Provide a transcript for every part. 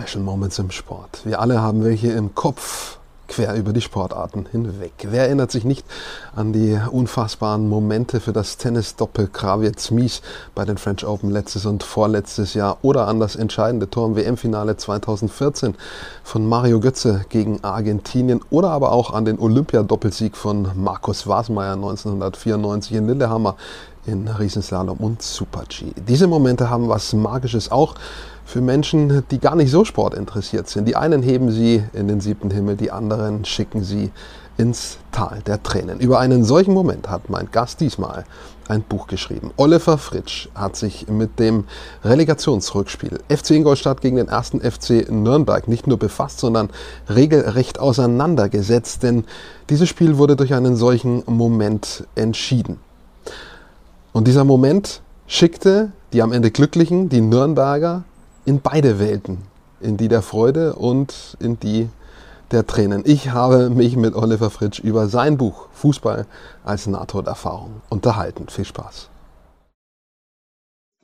Special Moments im Sport. Wir alle haben welche im Kopf, quer über die Sportarten hinweg. Wer erinnert sich nicht an die unfassbaren Momente für das Tennis-Doppel Krawietz-Mies bei den French Open letztes und vorletztes Jahr oder an das entscheidende Tor im WM-Finale 2014 von Mario Götze gegen Argentinien oder aber auch an den Olympiadoppelsieg von Markus Wasmeier 1994 in Lillehammer in Riesenslalom und Super-G. Diese Momente haben was Magisches auch für Menschen, die gar nicht so sportinteressiert sind. Die einen heben sie in den siebten Himmel, die anderen schicken sie ins Tal der Tränen. Über einen solchen Moment hat mein Gast diesmal ein Buch geschrieben. Oliver Fritsch hat sich mit dem Relegationsrückspiel FC Ingolstadt gegen den ersten FC Nürnberg nicht nur befasst, sondern regelrecht auseinandergesetzt, denn dieses Spiel wurde durch einen solchen Moment entschieden. Und dieser Moment schickte die am Ende Glücklichen, die Nürnberger, in beide Welten, in die der Freude und in die der Tränen. Ich habe mich mit Oliver Fritsch über sein Buch Fußball als Nahtoderfahrung unterhalten. Viel Spaß.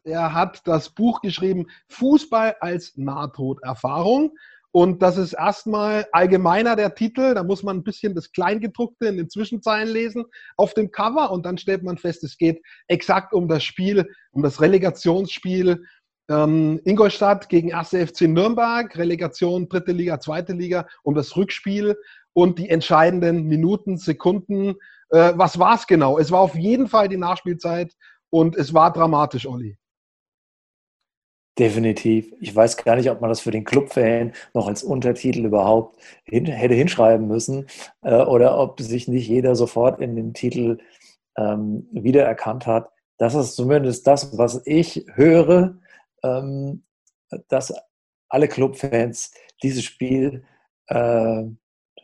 Er hat das Buch geschrieben Fußball als Nahtoderfahrung. Und das ist erstmal allgemeiner der Titel. Da muss man ein bisschen das Kleingedruckte in den Zwischenzeilen lesen auf dem Cover und dann stellt man fest, es geht exakt um das Spiel, um das Relegationsspiel ähm, Ingolstadt gegen 1. FC Nürnberg, Relegation dritte Liga, zweite Liga, um das Rückspiel und die entscheidenden Minuten, Sekunden. Äh, was war es genau? Es war auf jeden Fall die Nachspielzeit und es war dramatisch, Olli. Definitiv. Ich weiß gar nicht, ob man das für den Clubfan noch als Untertitel überhaupt hin, hätte hinschreiben müssen äh, oder ob sich nicht jeder sofort in den Titel ähm, wiedererkannt hat. Das ist zumindest das, was ich höre ähm, dass alle Clubfans dieses Spiel, äh,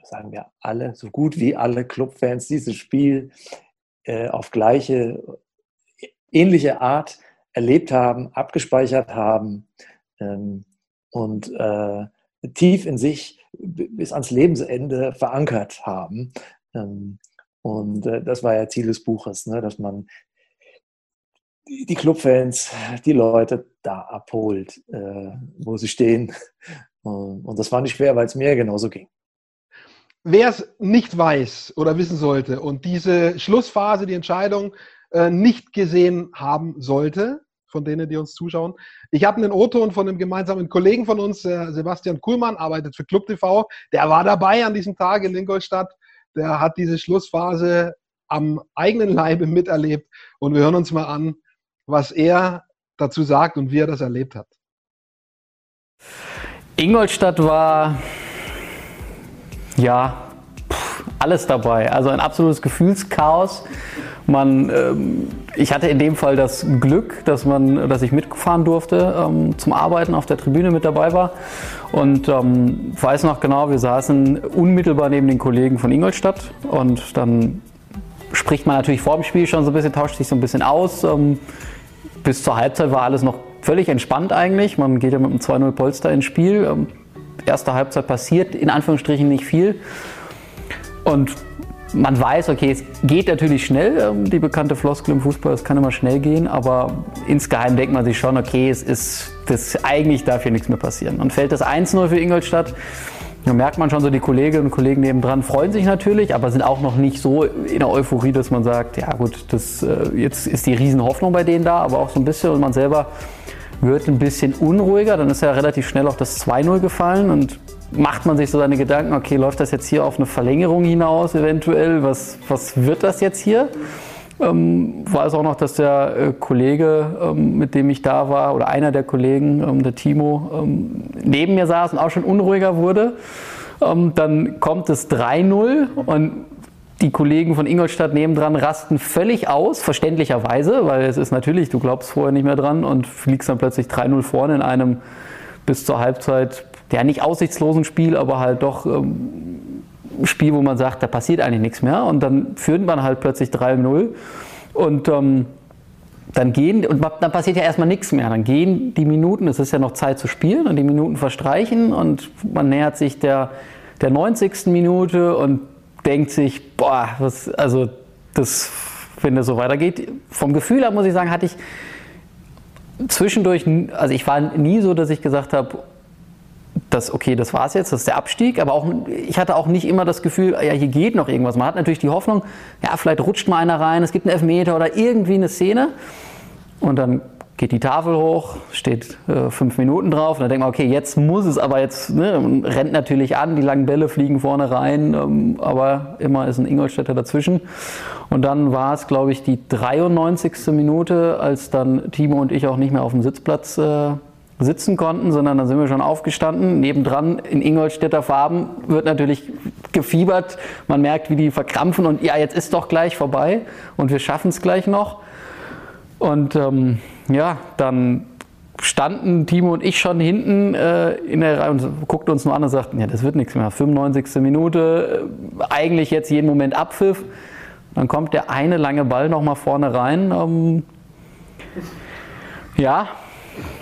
sagen wir alle, so gut wie alle Clubfans dieses Spiel äh, auf gleiche, ähnliche Art erlebt haben, abgespeichert haben ähm, und äh, tief in sich bis ans Lebensende verankert haben. Ähm, und äh, das war ja Ziel des Buches, ne, dass man die Clubfans, die Leute da abholt, äh, wo sie stehen. Und das war nicht schwer, weil es mir genauso ging. Wer es nicht weiß oder wissen sollte und diese Schlussphase, die Entscheidung äh, nicht gesehen haben sollte, von denen, die uns zuschauen. Ich habe einen O-Ton von einem gemeinsamen Kollegen von uns, Sebastian Kuhlmann, arbeitet für Club TV. Der war dabei an diesem Tag in Ingolstadt. Der hat diese Schlussphase am eigenen Leibe miterlebt. Und wir hören uns mal an, was er dazu sagt und wie er das erlebt hat. Ingolstadt war ja alles dabei. Also ein absolutes Gefühlschaos. Man, ähm, ich hatte in dem Fall das Glück, dass, man, dass ich mitfahren durfte ähm, zum Arbeiten auf der Tribüne mit dabei war. Und ähm, weiß noch genau, wir saßen unmittelbar neben den Kollegen von Ingolstadt. Und dann spricht man natürlich vor dem Spiel schon so ein bisschen, tauscht sich so ein bisschen aus. Ähm, bis zur Halbzeit war alles noch völlig entspannt eigentlich. Man geht ja mit einem 2-0 Polster ins Spiel. Ähm, erste Halbzeit passiert in Anführungsstrichen nicht viel. Und man weiß, okay, es geht natürlich schnell, ähm, die bekannte Floskel im Fußball, es kann immer schnell gehen, aber insgeheim denkt man sich schon, okay, es ist, das, eigentlich darf hier nichts mehr passieren. Und fällt das 1-0 für Ingolstadt, da merkt man schon so, die Kolleginnen und Kollegen nebendran freuen sich natürlich, aber sind auch noch nicht so in der Euphorie, dass man sagt, ja gut, das, äh, jetzt ist die Riesenhoffnung bei denen da, aber auch so ein bisschen und man selber wird ein bisschen unruhiger. Dann ist ja relativ schnell auch das 2-0 gefallen und macht man sich so seine Gedanken, okay, läuft das jetzt hier auf eine Verlängerung hinaus eventuell? Was, was wird das jetzt hier? Ähm, weiß auch noch, dass der äh, Kollege, ähm, mit dem ich da war, oder einer der Kollegen, ähm, der Timo, ähm, neben mir saß und auch schon unruhiger wurde. Ähm, dann kommt es 3-0 und die Kollegen von Ingolstadt nebendran rasten völlig aus, verständlicherweise, weil es ist natürlich, du glaubst vorher nicht mehr dran und fliegst dann plötzlich 3-0 vorne in einem bis zur Halbzeit, ja nicht aussichtslosen Spiel, aber halt doch ähm, Spiel, wo man sagt, da passiert eigentlich nichts mehr. Und dann führt man halt plötzlich 3-0 und ähm, dann gehen, und dann passiert ja erstmal nichts mehr. Dann gehen die Minuten, es ist ja noch Zeit zu spielen und die Minuten verstreichen und man nähert sich der, der 90. Minute und denkt sich, boah, was, also das, wenn das so weitergeht. Vom Gefühl her muss ich sagen, hatte ich zwischendurch, also ich war nie so, dass ich gesagt habe, dass, okay, das war's jetzt, das ist der Abstieg, aber auch, ich hatte auch nicht immer das Gefühl, ja, hier geht noch irgendwas. Man hat natürlich die Hoffnung, ja, vielleicht rutscht mal einer rein, es gibt einen Elfmeter oder irgendwie eine Szene. Und dann geht die Tafel hoch, steht äh, fünf Minuten drauf und dann denkt man, okay, jetzt muss es aber jetzt, ne, rennt natürlich an, die langen Bälle fliegen vorne rein, ähm, aber immer ist ein Ingolstädter dazwischen. Und dann war es, glaube ich, die 93. Minute, als dann Timo und ich auch nicht mehr auf dem Sitzplatz äh, sitzen konnten, sondern dann sind wir schon aufgestanden. Nebendran in Ingolstädter Farben wird natürlich gefiebert. Man merkt, wie die verkrampfen und ja, jetzt ist doch gleich vorbei und wir schaffen es gleich noch. Und ähm, ja, dann standen Timo und ich schon hinten äh, in der Reihe und guckten uns nur an und sagten, ja, das wird nichts mehr. 95. Minute, äh, eigentlich jetzt jeden Moment Abpfiff. Dann kommt der eine lange Ball nochmal vorne rein. Ähm, ja,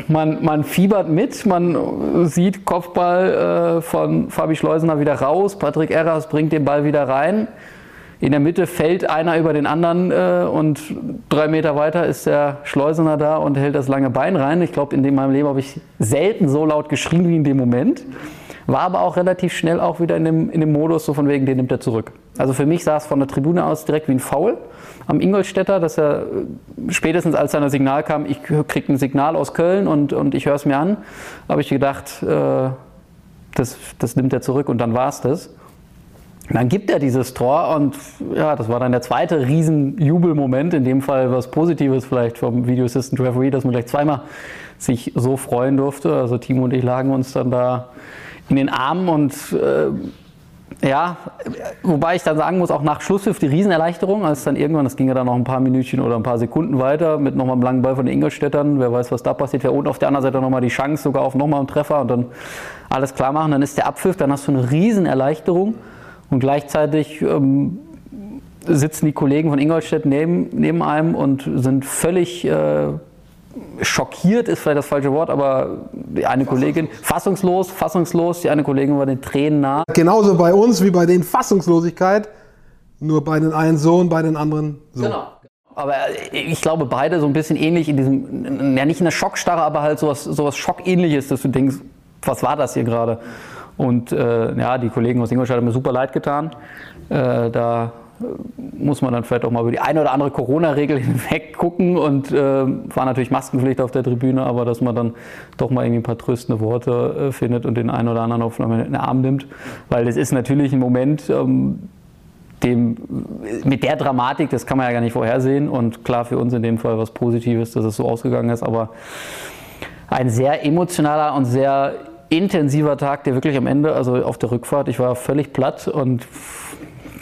man, man fiebert mit, man sieht Kopfball äh, von Fabi Schleusener wieder raus, Patrick Erras bringt den Ball wieder rein. In der Mitte fällt einer über den anderen äh, und drei Meter weiter ist der Schleusener da und hält das lange Bein rein. Ich glaube, in meinem Leben habe ich selten so laut geschrien wie in dem Moment. War aber auch relativ schnell auch wieder in dem, in dem Modus, so von wegen, den nimmt er zurück. Also für mich sah es von der Tribüne aus direkt wie ein Foul am Ingolstädter, dass er äh, spätestens als das Signal kam, ich kriege ein Signal aus Köln und, und ich höre es mir an, habe ich gedacht, äh, das, das nimmt er zurück und dann war es das. Und dann gibt er dieses Tor und ja, das war dann der zweite Riesenjubelmoment, in dem Fall was Positives vielleicht vom Video Assistant Referee, dass man gleich zweimal sich so freuen durfte. Also Timo und ich lagen uns dann da in den Armen und äh, ja, wobei ich dann sagen muss, auch nach Schlusspfiff die Riesenerleichterung, als dann irgendwann, das ging ja dann noch ein paar Minütchen oder ein paar Sekunden weiter mit nochmal einem langen Ball von den Ingolstädtern, wer weiß, was da passiert wäre und auf der anderen Seite nochmal die Chance sogar auf nochmal einen Treffer und dann alles klar machen, dann ist der Abpfiff, dann hast du eine Riesenerleichterung. Und gleichzeitig ähm, sitzen die Kollegen von Ingolstadt neben, neben einem und sind völlig äh, schockiert, ist vielleicht das falsche Wort, aber die eine Kollegin, fassungslos, fassungslos, die eine Kollegin war den Tränen nah. Genauso bei uns wie bei den Fassungslosigkeit, nur bei den einen so und bei den anderen so. Genau. Aber äh, ich glaube, beide so ein bisschen ähnlich in diesem, ja nicht in der Schockstarre, aber halt sowas, sowas Schockähnliches, dass du denkst, was war das hier gerade? Und äh, ja, die Kollegen aus Ingolstadt haben mir super leid getan. Äh, da muss man dann vielleicht auch mal über die eine oder andere Corona-Regel hinweg gucken und äh, war natürlich Maskenpflicht auf der Tribüne, aber dass man dann doch mal irgendwie ein paar tröstende Worte äh, findet und den einen oder anderen auf den Arm nimmt, weil es ist natürlich ein Moment, ähm, dem, mit der Dramatik, das kann man ja gar nicht vorhersehen und klar für uns in dem Fall was Positives, dass es so ausgegangen ist, aber ein sehr emotionaler und sehr intensiver Tag, der wirklich am Ende, also auf der Rückfahrt, ich war völlig platt und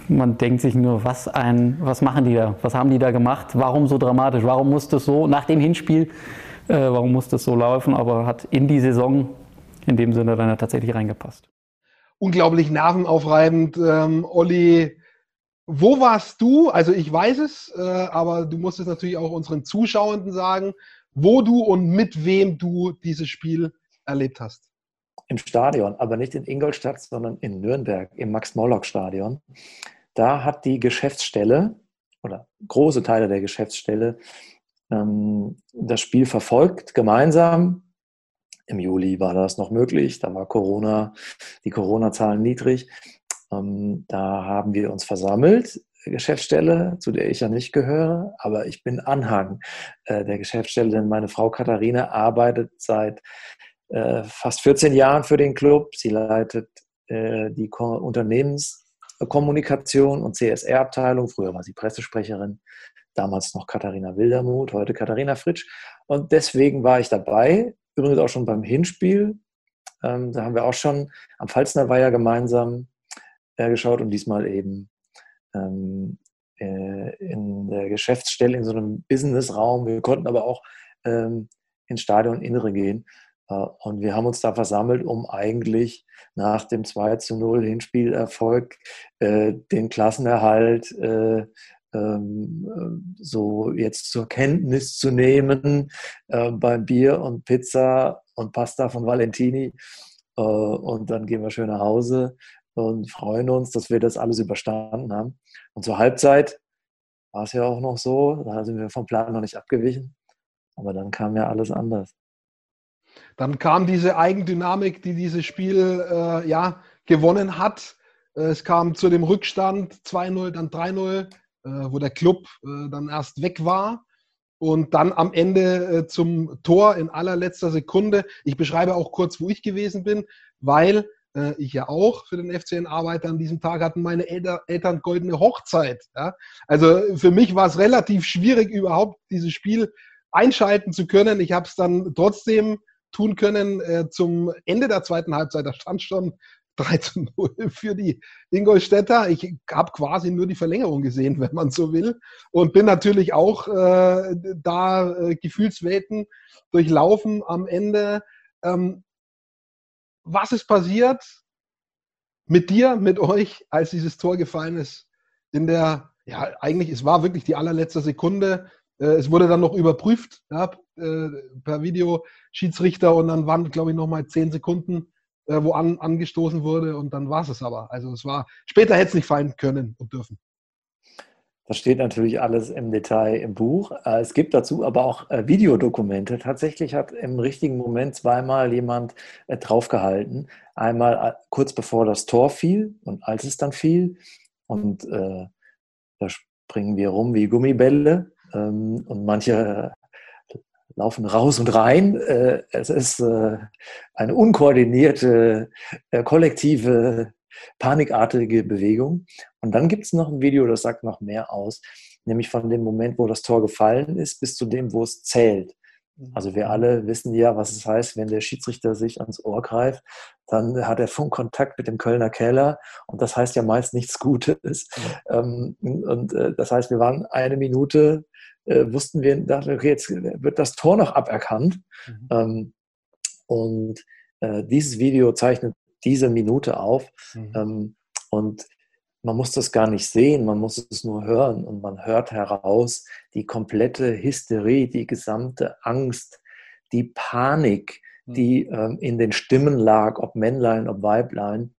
man denkt sich nur, was ein, was machen die da? Was haben die da gemacht? Warum so dramatisch? Warum muss das so nach dem Hinspiel? Äh, warum muss das so laufen? Aber hat in die Saison in dem Sinne dann ja tatsächlich reingepasst. Unglaublich nervenaufreibend, ähm, Olli. Wo warst du? Also ich weiß es, äh, aber du musst es natürlich auch unseren Zuschauenden sagen, wo du und mit wem du dieses Spiel erlebt hast im Stadion, aber nicht in Ingolstadt, sondern in Nürnberg im Max-Morlock-Stadion. Da hat die Geschäftsstelle oder große Teile der Geschäftsstelle ähm, das Spiel verfolgt, gemeinsam. Im Juli war das noch möglich, da war Corona, die Corona-Zahlen niedrig. Ähm, da haben wir uns versammelt, Geschäftsstelle, zu der ich ja nicht gehöre, aber ich bin Anhang äh, der Geschäftsstelle, denn meine Frau Katharina arbeitet seit äh, fast 14 Jahren für den Club. Sie leitet äh, die Ko Unternehmenskommunikation und CSR-Abteilung. Früher war sie Pressesprecherin, damals noch Katharina Wildermuth, heute Katharina Fritsch. Und deswegen war ich dabei, übrigens auch schon beim Hinspiel. Ähm, da haben wir auch schon am Pfalzner Weiher gemeinsam äh, geschaut und diesmal eben ähm, äh, in der Geschäftsstelle, in so einem Businessraum. Wir konnten aber auch ähm, ins Stadion Innere gehen. Äh, und wir haben uns da versammelt, um eigentlich nach dem 2 zu 0 Hinspielerfolg äh, den Klassenerhalt äh, ähm, so jetzt zur Kenntnis zu nehmen beim Bier und Pizza und Pasta von Valentini. und dann gehen wir schön nach Hause und freuen uns, dass wir das alles überstanden haben. Und zur Halbzeit war es ja auch noch so, da sind wir vom Plan noch nicht abgewichen. Aber dann kam ja alles anders. Dann kam diese Eigendynamik, die dieses Spiel äh, ja, gewonnen hat. Äh, es kam zu dem Rückstand 2-0, dann 3-0, äh, wo der Club äh, dann erst weg war. Und dann am Ende äh, zum Tor in allerletzter Sekunde. Ich beschreibe auch kurz, wo ich gewesen bin, weil äh, ich ja auch für den FCN arbeite. An diesem Tag hatten meine Elter, Eltern goldene Hochzeit. Ja? Also für mich war es relativ schwierig, überhaupt dieses Spiel einschalten zu können. Ich habe es dann trotzdem tun können äh, zum Ende der zweiten Halbzeit. Da stand schon 3 zu 0 für die Ingolstädter. Ich habe quasi nur die Verlängerung gesehen, wenn man so will. Und bin natürlich auch äh, da äh, Gefühlswelten durchlaufen am Ende. Ähm, was ist passiert mit dir, mit euch, als dieses Tor gefallen ist? In der, ja, eigentlich, es war wirklich die allerletzte Sekunde. Äh, es wurde dann noch überprüft ja, äh, per Videoschiedsrichter und dann waren, glaube ich, nochmal zehn Sekunden, äh, wo an, angestoßen wurde und dann war es aber. Also es war, später hätte es nicht fallen können und dürfen. Das steht natürlich alles im Detail im Buch. Es gibt dazu aber auch Videodokumente. Tatsächlich hat im richtigen Moment zweimal jemand draufgehalten. Einmal kurz bevor das Tor fiel und als es dann fiel. Und äh, da springen wir rum wie Gummibälle. Ähm, und manche laufen raus und rein. es ist eine unkoordinierte, kollektive panikartige Bewegung. Und dann gibt es noch ein Video, das sagt noch mehr aus, nämlich von dem Moment, wo das Tor gefallen ist, bis zu dem, wo es zählt. Also wir alle wissen ja, was es heißt, wenn der Schiedsrichter sich ans Ohr greift, dann hat er Funkkontakt mit dem Kölner Keller und das heißt ja meist nichts Gutes. Mhm. Und äh, das heißt, wir waren eine Minute, äh, wussten wir, dachten, okay, jetzt wird das Tor noch aberkannt. Mhm. Ähm, und äh, dieses Video zeichnet diese Minute auf. Mhm. Ähm, und man muss das gar nicht sehen, man muss es nur hören und man hört heraus die komplette Hysterie, die gesamte Angst, die Panik, mhm. die ähm, in den Stimmen lag, ob Männlein, ob Weiblein.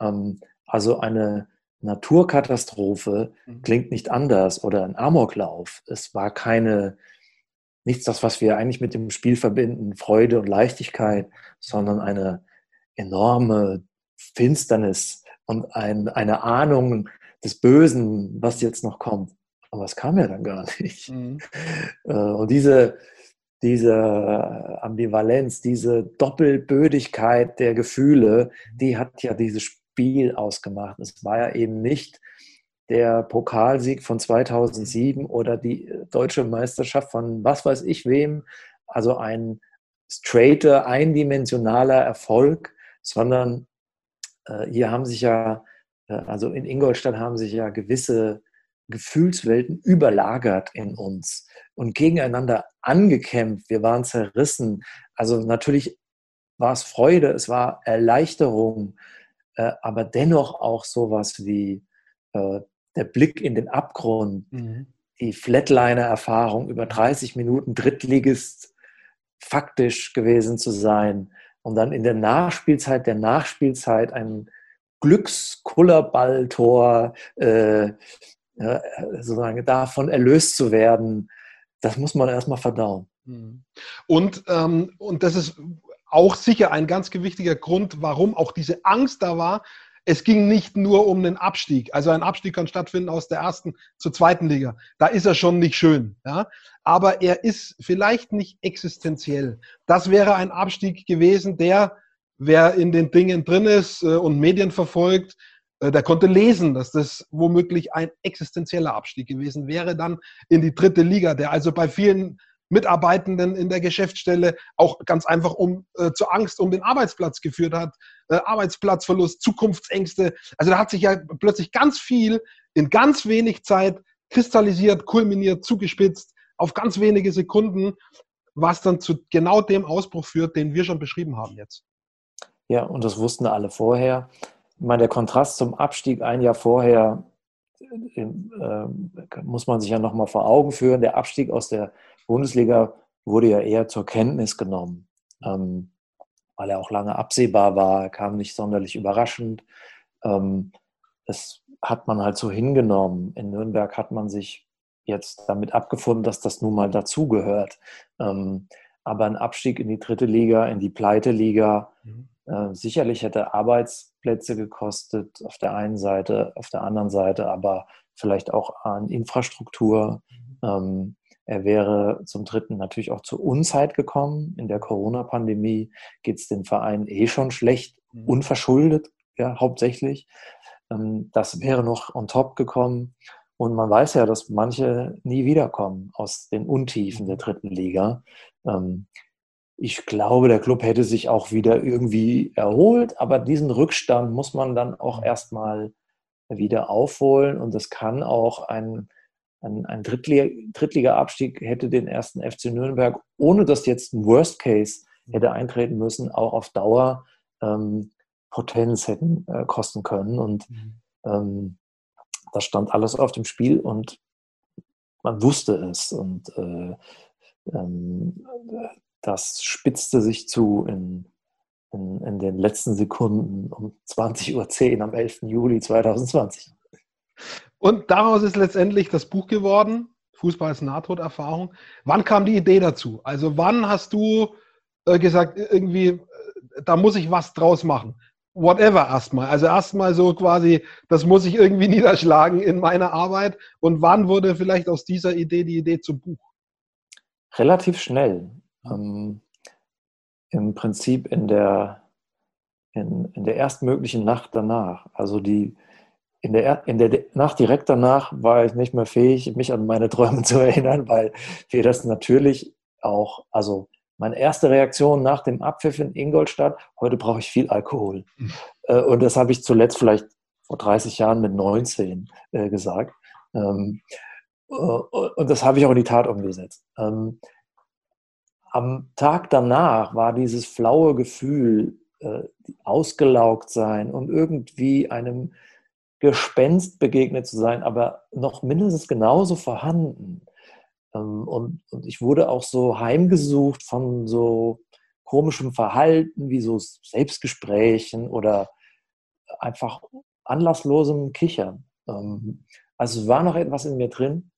Ähm, also eine Naturkatastrophe mhm. klingt nicht anders oder ein Amoklauf. Es war keine, nichts das, was wir eigentlich mit dem Spiel verbinden, Freude und Leichtigkeit, sondern eine enorme Finsternis und ein, eine Ahnung des Bösen, was jetzt noch kommt. Aber es kam ja dann gar nicht. Mhm. Äh, und diese, diese Ambivalenz, diese Doppelbödigkeit der Gefühle, die hat ja dieses Spiel ausgemacht. Es war ja eben nicht der Pokalsieg von 2007 oder die deutsche Meisterschaft von was weiß ich wem, also ein straighter, eindimensionaler Erfolg, sondern äh, hier haben sich ja, äh, also in Ingolstadt haben sich ja gewisse Gefühlswelten überlagert in uns und gegeneinander angekämpft. Wir waren zerrissen. Also natürlich war es Freude, es war Erleichterung, äh, aber dennoch auch sowas wie äh, der Blick in den Abgrund, mhm. die Flatliner-Erfahrung über 30 Minuten Drittligist faktisch gewesen zu sein und dann in der Nachspielzeit der Nachspielzeit ein Glückskullerballtor äh, sozusagen davon erlöst zu werden, das muss man erstmal verdauen. Mhm. Und, ähm, und das ist auch sicher ein ganz gewichtiger Grund, warum auch diese Angst da war, es ging nicht nur um den Abstieg. Also ein Abstieg kann stattfinden aus der ersten zur zweiten Liga. Da ist er schon nicht schön. Ja? Aber er ist vielleicht nicht existenziell. Das wäre ein Abstieg gewesen, der, wer in den Dingen drin ist äh, und Medien verfolgt, äh, der konnte lesen, dass das womöglich ein existenzieller Abstieg gewesen wäre, dann in die dritte Liga, der also bei vielen Mitarbeitenden in der Geschäftsstelle auch ganz einfach um äh, zur Angst um den Arbeitsplatz geführt hat, äh, Arbeitsplatzverlust, Zukunftsängste. Also da hat sich ja plötzlich ganz viel in ganz wenig Zeit kristallisiert, kulminiert, zugespitzt auf ganz wenige Sekunden, was dann zu genau dem Ausbruch führt, den wir schon beschrieben haben jetzt. Ja, und das wussten alle vorher. Ich meine, der Kontrast zum Abstieg ein Jahr vorher muss man sich ja nochmal vor Augen führen. Der Abstieg aus der Bundesliga wurde ja eher zur Kenntnis genommen, ähm, weil er auch lange absehbar war, kam nicht sonderlich überraschend. Ähm, das hat man halt so hingenommen. In Nürnberg hat man sich jetzt damit abgefunden, dass das nun mal dazugehört. Ähm, aber ein Abstieg in die dritte Liga, in die Pleite-Liga, mhm. Äh, sicherlich hätte Arbeitsplätze gekostet auf der einen Seite, auf der anderen Seite aber vielleicht auch an Infrastruktur. Mhm. Ähm, er wäre zum Dritten natürlich auch zur Unzeit gekommen. In der Corona-Pandemie geht es dem Verein eh schon schlecht, mhm. unverschuldet, ja, hauptsächlich. Ähm, das wäre noch on top gekommen. Und man weiß ja, dass manche nie wiederkommen aus den Untiefen der dritten Liga. Ähm, ich glaube, der Club hätte sich auch wieder irgendwie erholt, aber diesen Rückstand muss man dann auch erstmal wieder aufholen und es kann auch ein, ein, ein Drittliga-Abstieg hätte den ersten FC Nürnberg, ohne dass jetzt ein Worst Case hätte eintreten müssen, auch auf Dauer ähm, Potenz hätten äh, kosten können. Und mhm. ähm, das stand alles auf dem Spiel und man wusste es. Und äh, ähm, das spitzte sich zu in, in, in, den letzten Sekunden um 20.10 Uhr am 11. Juli 2020. Und daraus ist letztendlich das Buch geworden, Fußball als Nahtoderfahrung. Wann kam die Idee dazu? Also wann hast du äh, gesagt, irgendwie, äh, da muss ich was draus machen? whatever erstmal. Also erstmal so quasi, das muss ich irgendwie niederschlagen in meiner Arbeit. Und wann wurde vielleicht aus dieser Idee die Idee zum Buch? Relativ schnell. Ähm, Im Prinzip in der, in, in der erstmöglichen Nacht danach. Also die, in der, in der Nacht direkt danach war ich nicht mehr fähig, mich an meine Träume zu erinnern, weil wir das natürlich auch, also meine erste Reaktion nach dem Abpfiff in Ingolstadt, heute brauche ich viel Alkohol. Mhm. Und das habe ich zuletzt vielleicht vor 30 Jahren mit 19 äh, gesagt. Ähm, äh, und das habe ich auch in die Tat umgesetzt. Am Tag danach war dieses flaue Gefühl, ausgelaugt sein und irgendwie einem Gespenst begegnet zu sein, aber noch mindestens genauso vorhanden. Ähm, und, und ich wurde auch so heimgesucht von so komischem Verhalten wie so Selbstgesprächen oder einfach anlasslosem Kichern. Ähm, also war noch etwas in mir drin.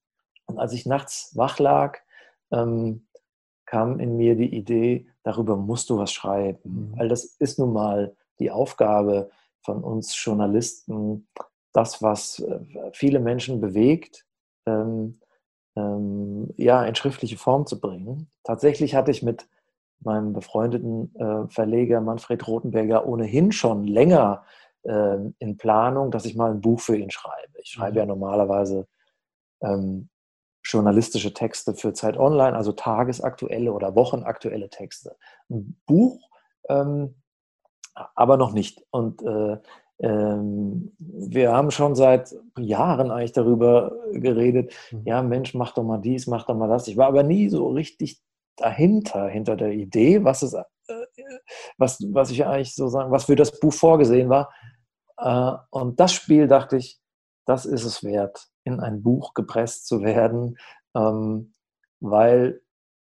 Und als ich nachts wach lag, ähm, kam in mir die Idee, darüber musst du was schreiben. Mhm. Weil das ist nun mal die Aufgabe von uns Journalisten, das, was äh, viele Menschen bewegt, ähm, ja, in schriftliche Form zu bringen. Tatsächlich hatte ich mit meinem befreundeten äh, Verleger Manfred Rothenberger ohnehin schon länger äh, in Planung, dass ich mal ein Buch für ihn schreibe. Ich schreibe mhm. ja normalerweise ähm, journalistische Texte für Zeit Online, also tagesaktuelle oder wochenaktuelle Texte. Ein Buch ähm, aber noch nicht. Und äh, ähm, wir haben schon seit Jahren eigentlich darüber geredet, mhm. ja Mensch, mach doch mal dies, mach doch mal das. Ich war aber nie so richtig dahinter, hinter der Idee, was es, äh, was, was ich eigentlich so sagen, was für das Buch vorgesehen war. Äh, und das Spiel dachte ich, das ist es wert, in ein Buch gepresst zu werden, ähm, weil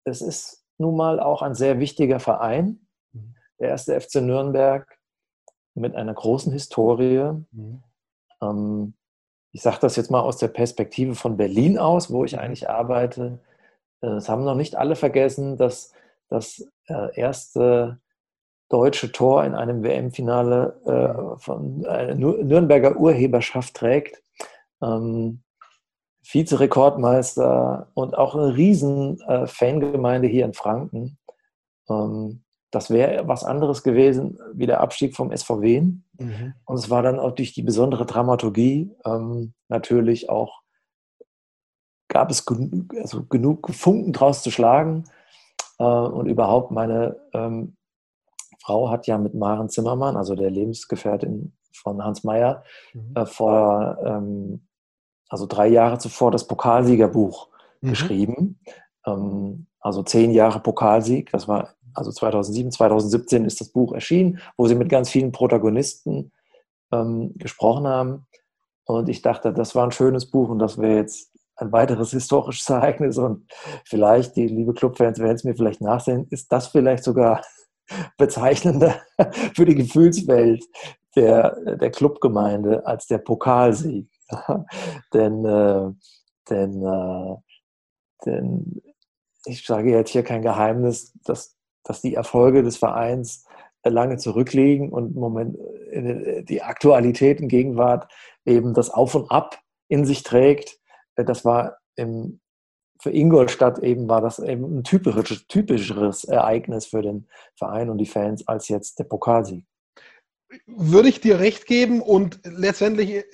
es ist nun mal auch ein sehr wichtiger Verein, mhm. der erste FC Nürnberg mit einer großen Historie. Mhm. Ähm, ich sage das jetzt mal aus der Perspektive von Berlin aus, wo ich mhm. eigentlich arbeite. Äh, es haben noch nicht alle vergessen, dass das äh, erste deutsche Tor in einem WM-Finale äh, mhm. von einer Nürnberger Urheberschaft trägt. Ähm, Vizerekordmeister und auch eine riesen äh, Fangemeinde hier in Franken. Ähm, das wäre was anderes gewesen wie der Abstieg vom SVW. Mhm. Und es war dann auch durch die besondere Dramaturgie ähm, natürlich auch, gab es genug, also genug Funken draus zu schlagen. Äh, und überhaupt meine ähm, Frau hat ja mit Maren Zimmermann, also der Lebensgefährtin von Hans Meyer, mhm. äh, vor, ähm, also drei Jahre zuvor das Pokalsiegerbuch mhm. geschrieben. Ähm, also zehn Jahre Pokalsieg, das war also 2007, 2017 ist das Buch erschienen, wo sie mit ganz vielen Protagonisten ähm, gesprochen haben. Und ich dachte, das war ein schönes Buch und das wäre jetzt ein weiteres historisches Ereignis. Und vielleicht, die liebe Clubfans werden es mir vielleicht nachsehen, ist das vielleicht sogar bezeichnender für die Gefühlswelt der, der Clubgemeinde als der Pokalsieg. denn, äh, denn, äh, denn ich sage jetzt hier kein Geheimnis, dass, dass die Erfolge des Vereins lange zurückliegen und im Moment die Aktualität in Gegenwart eben das Auf und Ab in sich trägt. Das war im, für Ingolstadt eben war das eben ein typisches, typischeres Ereignis für den Verein und die Fans als jetzt der Pokalsieg. Würde ich dir recht geben und letztendlich äh,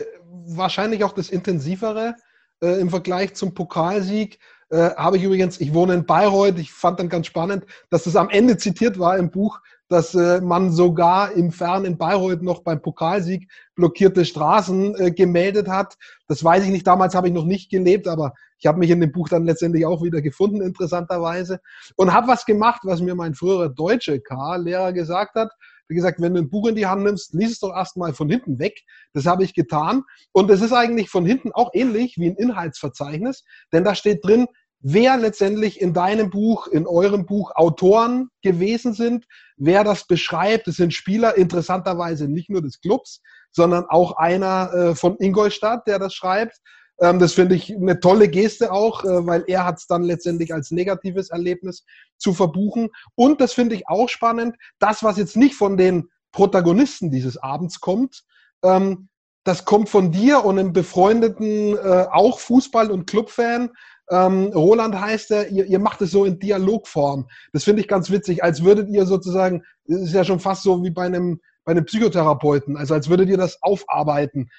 wahrscheinlich auch das intensivere äh, im Vergleich zum Pokalsieg. Äh, habe ich übrigens, ich wohne in Bayreuth, ich fand dann ganz spannend, dass das am Ende zitiert war im Buch, dass äh, man sogar im Fern in Bayreuth noch beim Pokalsieg blockierte Straßen gemeldet hat. Das weiß ich nicht, damals habe ich noch nicht gelebt, aber ich habe mich in dem Buch dann letztendlich auch wieder gefunden, interessanterweise. Und habe was gemacht, was mir mein früherer deutsche K-Lehrer gesagt hat. Wie gesagt, wenn du ein Buch in die Hand nimmst, lies es doch erstmal von hinten weg. Das habe ich getan. Und es ist eigentlich von hinten auch ähnlich wie ein Inhaltsverzeichnis, denn da steht drin, wer letztendlich in deinem Buch, in eurem Buch Autoren gewesen sind, wer das beschreibt. Es sind Spieler, interessanterweise nicht nur des Clubs, sondern auch einer äh, von Ingolstadt, der das schreibt. Ähm, das finde ich eine tolle Geste auch, äh, weil er hat es dann letztendlich als negatives Erlebnis zu verbuchen. Und das finde ich auch spannend, das, was jetzt nicht von den Protagonisten dieses Abends kommt, ähm, das kommt von dir und einem befreundeten, äh, auch Fußball- und Clubfan, ähm, Roland heißt er, ihr, ihr macht es so in Dialogform. Das finde ich ganz witzig, als würdet ihr sozusagen, das ist ja schon fast so wie bei einem, bei einem Psychotherapeuten, also als würdet ihr das aufarbeiten.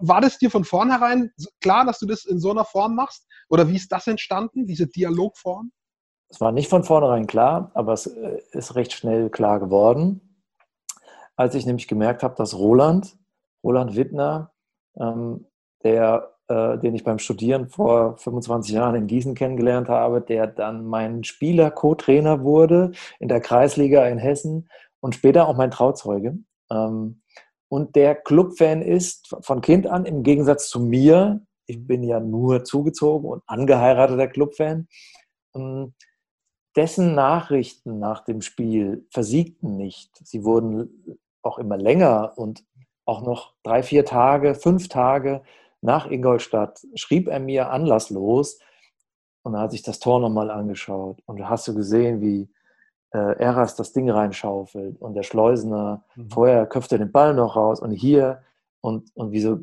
War das dir von vornherein klar, dass du das in so einer Form machst? Oder wie ist das entstanden, diese Dialogform? Es war nicht von vornherein klar, aber es äh, ist recht schnell klar geworden, als ich nämlich gemerkt habe, dass Roland, Roland Wittner, ähm, der äh, den ich beim Studieren vor 25 Jahren in Gießen kennengelernt habe, der dann mein Spieler, Co-Trainer wurde in der Kreisliga in Hessen und später auch mein Trauzeuge. Ähm, und der Clubfan ist von Kind an, im Gegensatz zu mir, ich bin ja nur zugezogen und angeheirateter Clubfan, ähm, dessen Nachrichten nach dem Spiel versiegten nicht. Sie wurden auch immer länger und auch noch drei, vier Tage, fünf Tage nach Ingolstadt schrieb er mir anlasslos und er hat sich das Tor nochmal angeschaut. Und da hast du gesehen, wie äh, Eras das Ding reinschaufelt und der Schleusener mhm. vorher köpfte den Ball noch raus und hier und, und wieso,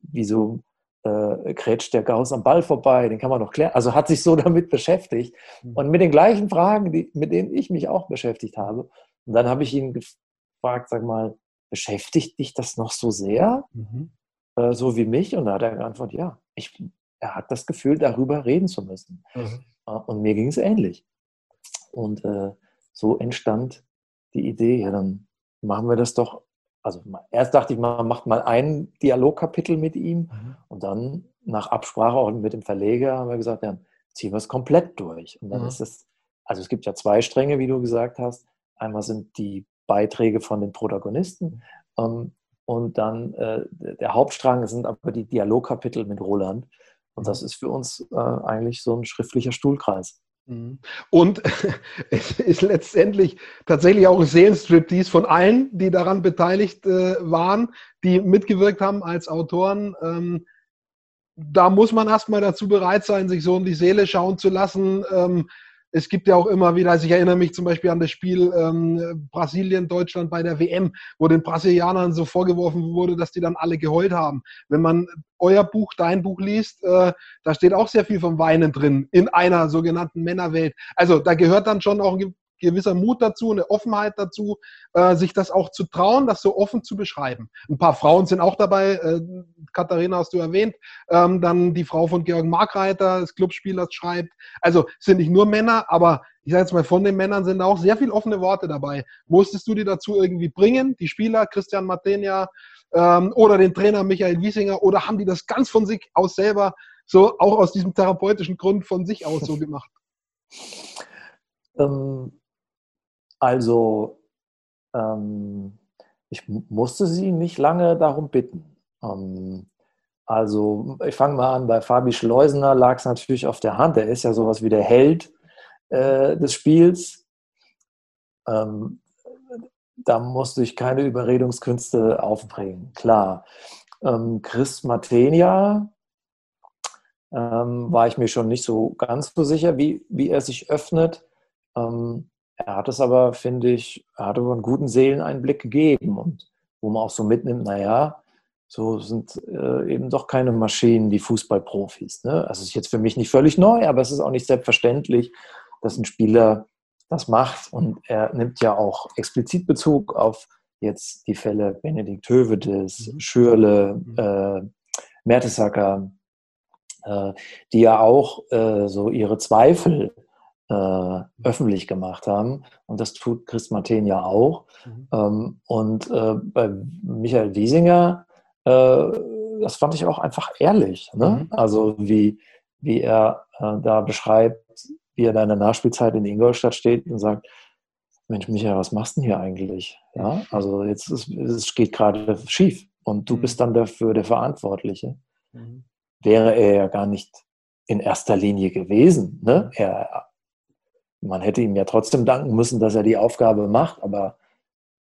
wieso äh, krätscht der Gauss am Ball vorbei, den kann man noch klären. Also hat sich so damit beschäftigt mhm. und mit den gleichen Fragen, die, mit denen ich mich auch beschäftigt habe. Und dann habe ich ihn gefragt, sag mal, beschäftigt dich das noch so sehr? Mhm. Äh, so wie mich? Und da hat er geantwortet, ja, ich, er hat das Gefühl, darüber reden zu müssen. Mhm. Äh, und mir ging es ähnlich. Und äh, so entstand die Idee, ja, dann machen wir das doch. Also erst dachte ich, man macht mal ein Dialogkapitel mit ihm mhm. und dann nach Absprache auch mit dem Verleger haben wir gesagt, ja, ziehen wir es komplett durch. Und dann mhm. ist es, also es gibt ja zwei Stränge, wie du gesagt hast. Einmal sind die Beiträge von den Protagonisten mhm. ähm, und dann äh, der Hauptstrang sind aber die Dialogkapitel mit Roland. Und das mhm. ist für uns äh, eigentlich so ein schriftlicher Stuhlkreis. Mhm. Und es ist letztendlich tatsächlich auch Seelenstriptease von allen, die daran beteiligt äh, waren, die mitgewirkt haben als Autoren. Ähm, da muss man erstmal dazu bereit sein, sich so in die Seele schauen zu lassen. Es gibt ja auch immer wieder, also ich erinnere mich zum Beispiel an das Spiel ähm, Brasilien-Deutschland bei der WM, wo den Brasilianern so vorgeworfen wurde, dass die dann alle geheult haben. Wenn man euer Buch, dein Buch liest, äh, da steht auch sehr viel vom Weinen drin in einer sogenannten Männerwelt. Also da gehört dann schon auch ein gewisser Mut dazu, eine Offenheit dazu, äh, sich das auch zu trauen, das so offen zu beschreiben. Ein paar Frauen sind auch dabei, äh, Katharina hast du erwähnt, ähm, dann die Frau von Georg Markreiter, des Clubspielers, schreibt. Also sind nicht nur Männer, aber ich sage jetzt mal, von den Männern sind auch sehr viele offene Worte dabei. Musstest du die dazu irgendwie bringen, die Spieler, Christian Martenia ähm, oder den Trainer Michael Wiesinger, oder haben die das ganz von sich aus selber, so auch aus diesem therapeutischen Grund von sich aus so gemacht? Ähm, also, ähm, ich musste sie nicht lange darum bitten. Ähm, also, ich fange mal an, bei Fabi Schleusener lag es natürlich auf der Hand. Er ist ja sowas wie der Held äh, des Spiels. Ähm, da musste ich keine Überredungskünste aufbringen, klar. Ähm, Chris Matenia ähm, war ich mir schon nicht so ganz so sicher, wie, wie er sich öffnet. Ähm, er hat es aber, finde ich, er hat aber einen guten Seeleneinblick gegeben und wo man auch so mitnimmt, naja, so sind äh, eben doch keine Maschinen, die Fußballprofis. Ne? Also ist jetzt für mich nicht völlig neu, aber es ist auch nicht selbstverständlich, dass ein Spieler das macht. Und er nimmt ja auch explizit Bezug auf jetzt die Fälle Benedikt Hövedes, mhm. Schürle, mhm. äh, Mertesacker, äh, die ja auch äh, so ihre Zweifel äh, öffentlich gemacht haben. Und das tut Chris Martin ja auch. Mhm. Ähm, und äh, bei Michael Wiesinger, äh, das fand ich auch einfach ehrlich. Ne? Mhm. Also wie, wie er äh, da beschreibt, wie er da in der Nachspielzeit in Ingolstadt steht und sagt, Mensch, Michael, was machst du denn hier eigentlich? Ja, mhm. also jetzt ist, es geht gerade schief und du mhm. bist dann dafür der Verantwortliche. Mhm. Wäre er ja gar nicht in erster Linie gewesen. Ne? Er, man hätte ihm ja trotzdem danken müssen, dass er die Aufgabe macht, aber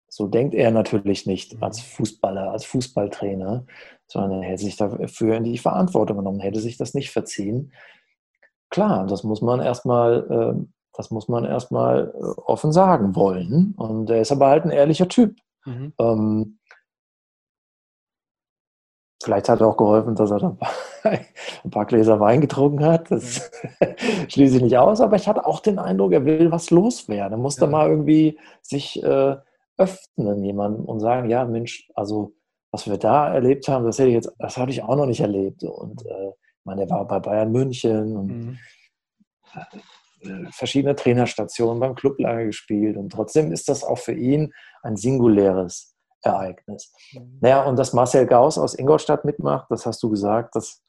so denkt er natürlich nicht mhm. als Fußballer, als Fußballtrainer, sondern er hätte sich dafür in die Verantwortung genommen, hätte sich das nicht verziehen. Klar, das muss man erstmal, ähm, das muss man erstmal äh, offen sagen wollen. Und er ist aber halt ein ehrlicher Typ. Mhm. Vielleicht hat er auch geholfen, dass er ein paar Gläser Wein getrunken hat. Das schließe ich nicht aus, aber ich hatte auch den Eindruck, er will was loswerden. Er muss ja. da mal irgendwie sich äh, öffnen, jemandem und sagen, ja, Mensch, also was wir da erlebt haben, das hätte ich jetzt, das hatte ich auch noch nicht erlebt. Und äh, meine, er war bei Bayern München und mhm. Äh, verschiedene Trainerstationen beim Club lange gespielt. Und trotzdem ist das auch für ihn ein singuläres Ereignis. Mhm. Naja, und dass Marcel Gauss aus Ingolstadt mitmacht, das hast du gesagt, das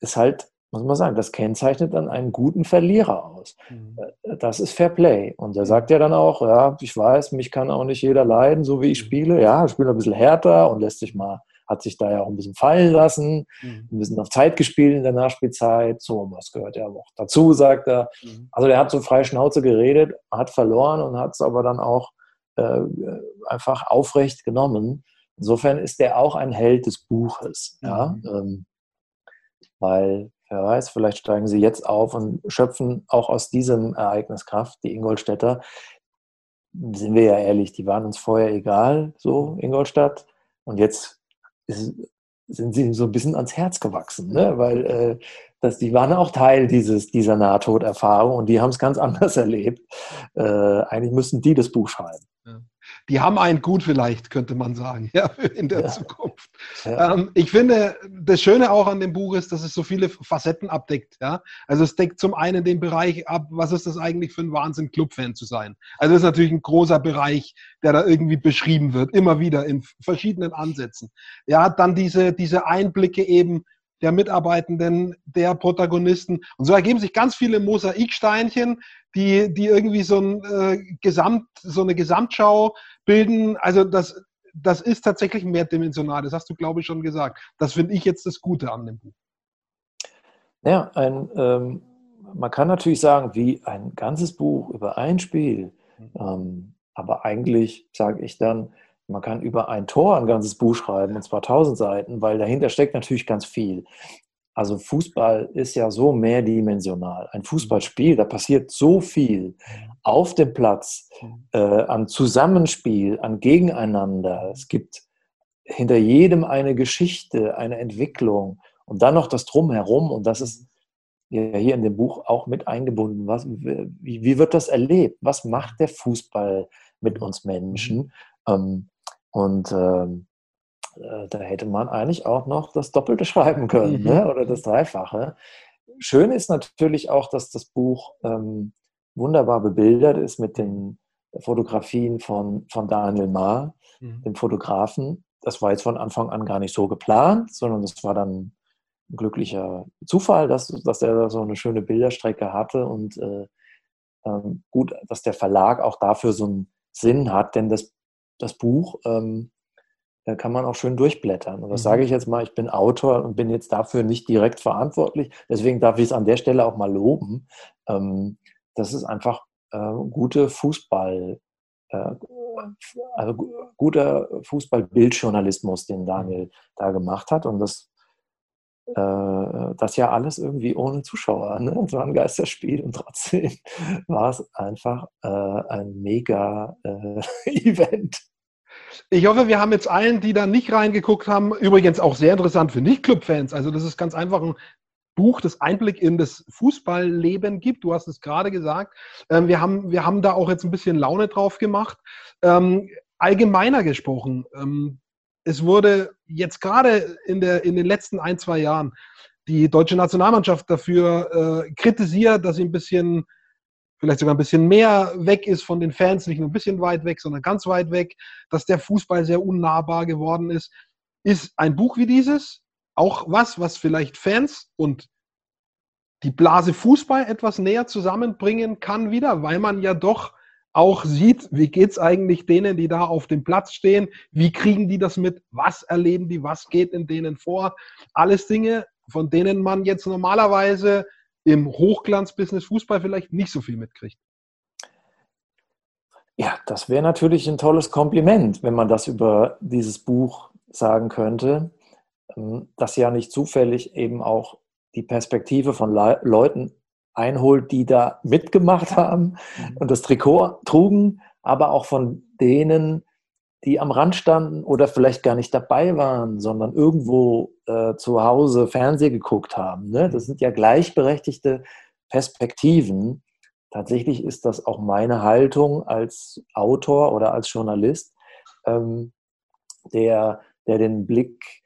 ist halt, muss man sagen, das kennzeichnet dann einen guten Verlierer aus. Mhm. Äh, das ist Fair Play. Und er sagt ja dann auch, ja, ich weiß, mich kann auch nicht jeder leiden, so wie ich mhm. spiele. Ja, ich spiele ein bisschen härter und lässt sich mal hat sich da ja auch ein bisschen fallen lassen, mhm. ein bisschen auf Zeit gespielt in der Nachspielzeit. So, was gehört ja auch dazu, sagt er. Mhm. Also der hat so frei Schnauze geredet, hat verloren und hat es aber dann auch äh, einfach aufrecht genommen. Insofern ist der auch ein Held des Buches. Mhm. Ja? Ähm, weil, wer weiß, vielleicht steigen sie jetzt auf und schöpfen auch aus diesem Ereignis Kraft, die Ingolstädter. Sind wir ja ehrlich, die waren uns vorher egal, so Ingolstadt. Und jetzt ist, sind sie so ein bisschen ans Herz gewachsen, ne? weil äh, das, die waren auch Teil dieses, dieser Nahtoderfahrung und die haben es ganz anders erlebt. Äh, eigentlich müssten die das Buch schreiben. Ja die haben einen gut vielleicht, könnte man sagen, ja, in der ja. Zukunft. Ja. Ähm, ich finde, das Schöne auch an dem Buch ist, dass es so viele Facetten abdeckt. Ja? Also es deckt zum einen den Bereich ab, was ist das eigentlich für ein Wahnsinn, Clubfan zu sein. Also das ist natürlich ein großer Bereich, der da irgendwie beschrieben wird, immer wieder in verschiedenen Ansätzen. Ja, dann diese, diese Einblicke eben, der Mitarbeitenden, der Protagonisten. Und so ergeben sich ganz viele Mosaiksteinchen, die, die irgendwie so, ein, äh, Gesamt, so eine Gesamtschau bilden. Also das, das ist tatsächlich mehrdimensional. Das hast du, glaube ich, schon gesagt. Das finde ich jetzt das Gute an dem Buch. Ja, ein, ähm, man kann natürlich sagen, wie ein ganzes Buch über ein Spiel. Mhm. Ähm, aber eigentlich sage ich dann, man kann über ein Tor ein ganzes Buch schreiben, und zwar tausend Seiten, weil dahinter steckt natürlich ganz viel. Also Fußball ist ja so mehrdimensional. Ein Fußballspiel, da passiert so viel auf dem Platz, äh, an Zusammenspiel, an Gegeneinander. Es gibt hinter jedem eine Geschichte, eine Entwicklung und dann noch das Drumherum. Und das ist ja hier in dem Buch auch mit eingebunden. Was, wie, wie wird das erlebt? Was macht der Fußball mit uns Menschen? Ähm, und ähm, äh, da hätte man eigentlich auch noch das Doppelte schreiben können mhm. ne? oder das Dreifache. Schön ist natürlich auch, dass das Buch ähm, wunderbar bebildert ist mit den Fotografien von, von Daniel Maar, mhm. dem Fotografen. Das war jetzt von Anfang an gar nicht so geplant, sondern das war dann ein glücklicher Zufall, dass, dass er da so eine schöne Bilderstrecke hatte und äh, ähm, gut, dass der Verlag auch dafür so einen Sinn hat, denn das das Buch, ähm, da kann man auch schön durchblättern. Und das mhm. sage ich jetzt mal, ich bin Autor und bin jetzt dafür nicht direkt verantwortlich. Deswegen darf ich es an der Stelle auch mal loben. Ähm, das ist einfach äh, gute Fußball, äh, also guter Fußballbildjournalismus, den Daniel da gemacht hat. Und das das ja alles irgendwie ohne Zuschauer. Ne? Es war ein Geisterspiel und trotzdem war es einfach äh, ein mega äh, Event. Ich hoffe, wir haben jetzt allen, die da nicht reingeguckt haben, übrigens auch sehr interessant für Nicht-Club-Fans. Also das ist ganz einfach ein Buch, das Einblick in das Fußballleben gibt. Du hast es gerade gesagt. Ähm, wir, haben, wir haben da auch jetzt ein bisschen Laune drauf gemacht. Ähm, allgemeiner gesprochen, ähm, es wurde jetzt gerade in, in den letzten ein, zwei Jahren die deutsche Nationalmannschaft dafür äh, kritisiert, dass sie ein bisschen, vielleicht sogar ein bisschen mehr weg ist von den Fans, nicht nur ein bisschen weit weg, sondern ganz weit weg, dass der Fußball sehr unnahbar geworden ist. Ist ein Buch wie dieses auch was, was vielleicht Fans und die Blase Fußball etwas näher zusammenbringen kann wieder, weil man ja doch auch sieht, wie geht es eigentlich denen, die da auf dem Platz stehen, wie kriegen die das mit, was erleben die, was geht in denen vor. Alles Dinge, von denen man jetzt normalerweise im Hochglanzbusiness Fußball vielleicht nicht so viel mitkriegt. Ja, das wäre natürlich ein tolles Kompliment, wenn man das über dieses Buch sagen könnte, ähm, das ja nicht zufällig eben auch die Perspektive von Le Leuten einholt, die da mitgemacht haben mhm. und das Trikot trugen, aber auch von denen, die am Rand standen oder vielleicht gar nicht dabei waren, sondern irgendwo äh, zu Hause Fernsehen geguckt haben. Ne? Das sind ja gleichberechtigte Perspektiven. Tatsächlich ist das auch meine Haltung als Autor oder als Journalist, ähm, der, der den Blick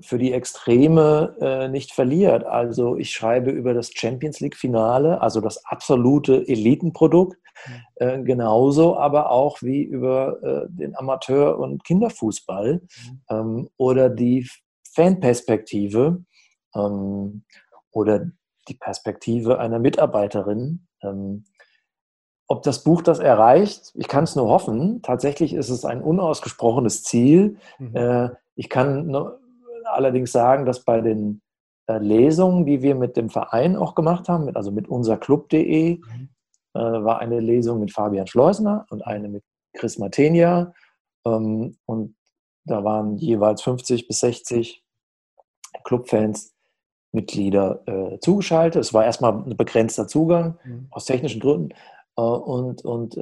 für die Extreme äh, nicht verliert. Also ich schreibe über das Champions League-Finale, also das absolute Elitenprodukt, mhm. äh, genauso aber auch wie über den Amateur- und Kinderfußball mhm. ähm, oder die Fanperspektive ähm, oder die Perspektive einer Mitarbeiterin. Ähm, ob das Buch das erreicht, ich kann es nur hoffen. Tatsächlich ist es ein unausgesprochenes Ziel. Mhm. Ich kann allerdings sagen, dass bei den äh, Lesungen, die wir mit dem Verein auch gemacht haben, also mit unserclub.de, mhm. Äh, war eine Lesung mit Fabian Schleusner und eine mit Chris Matenia. Ähm, und da waren jeweils 50 bis 60 Clubfans, Mitglieder äh, zugeschaltet. Es war erstmal ein begrenzter Zugang mhm. aus technischen Gründen. und und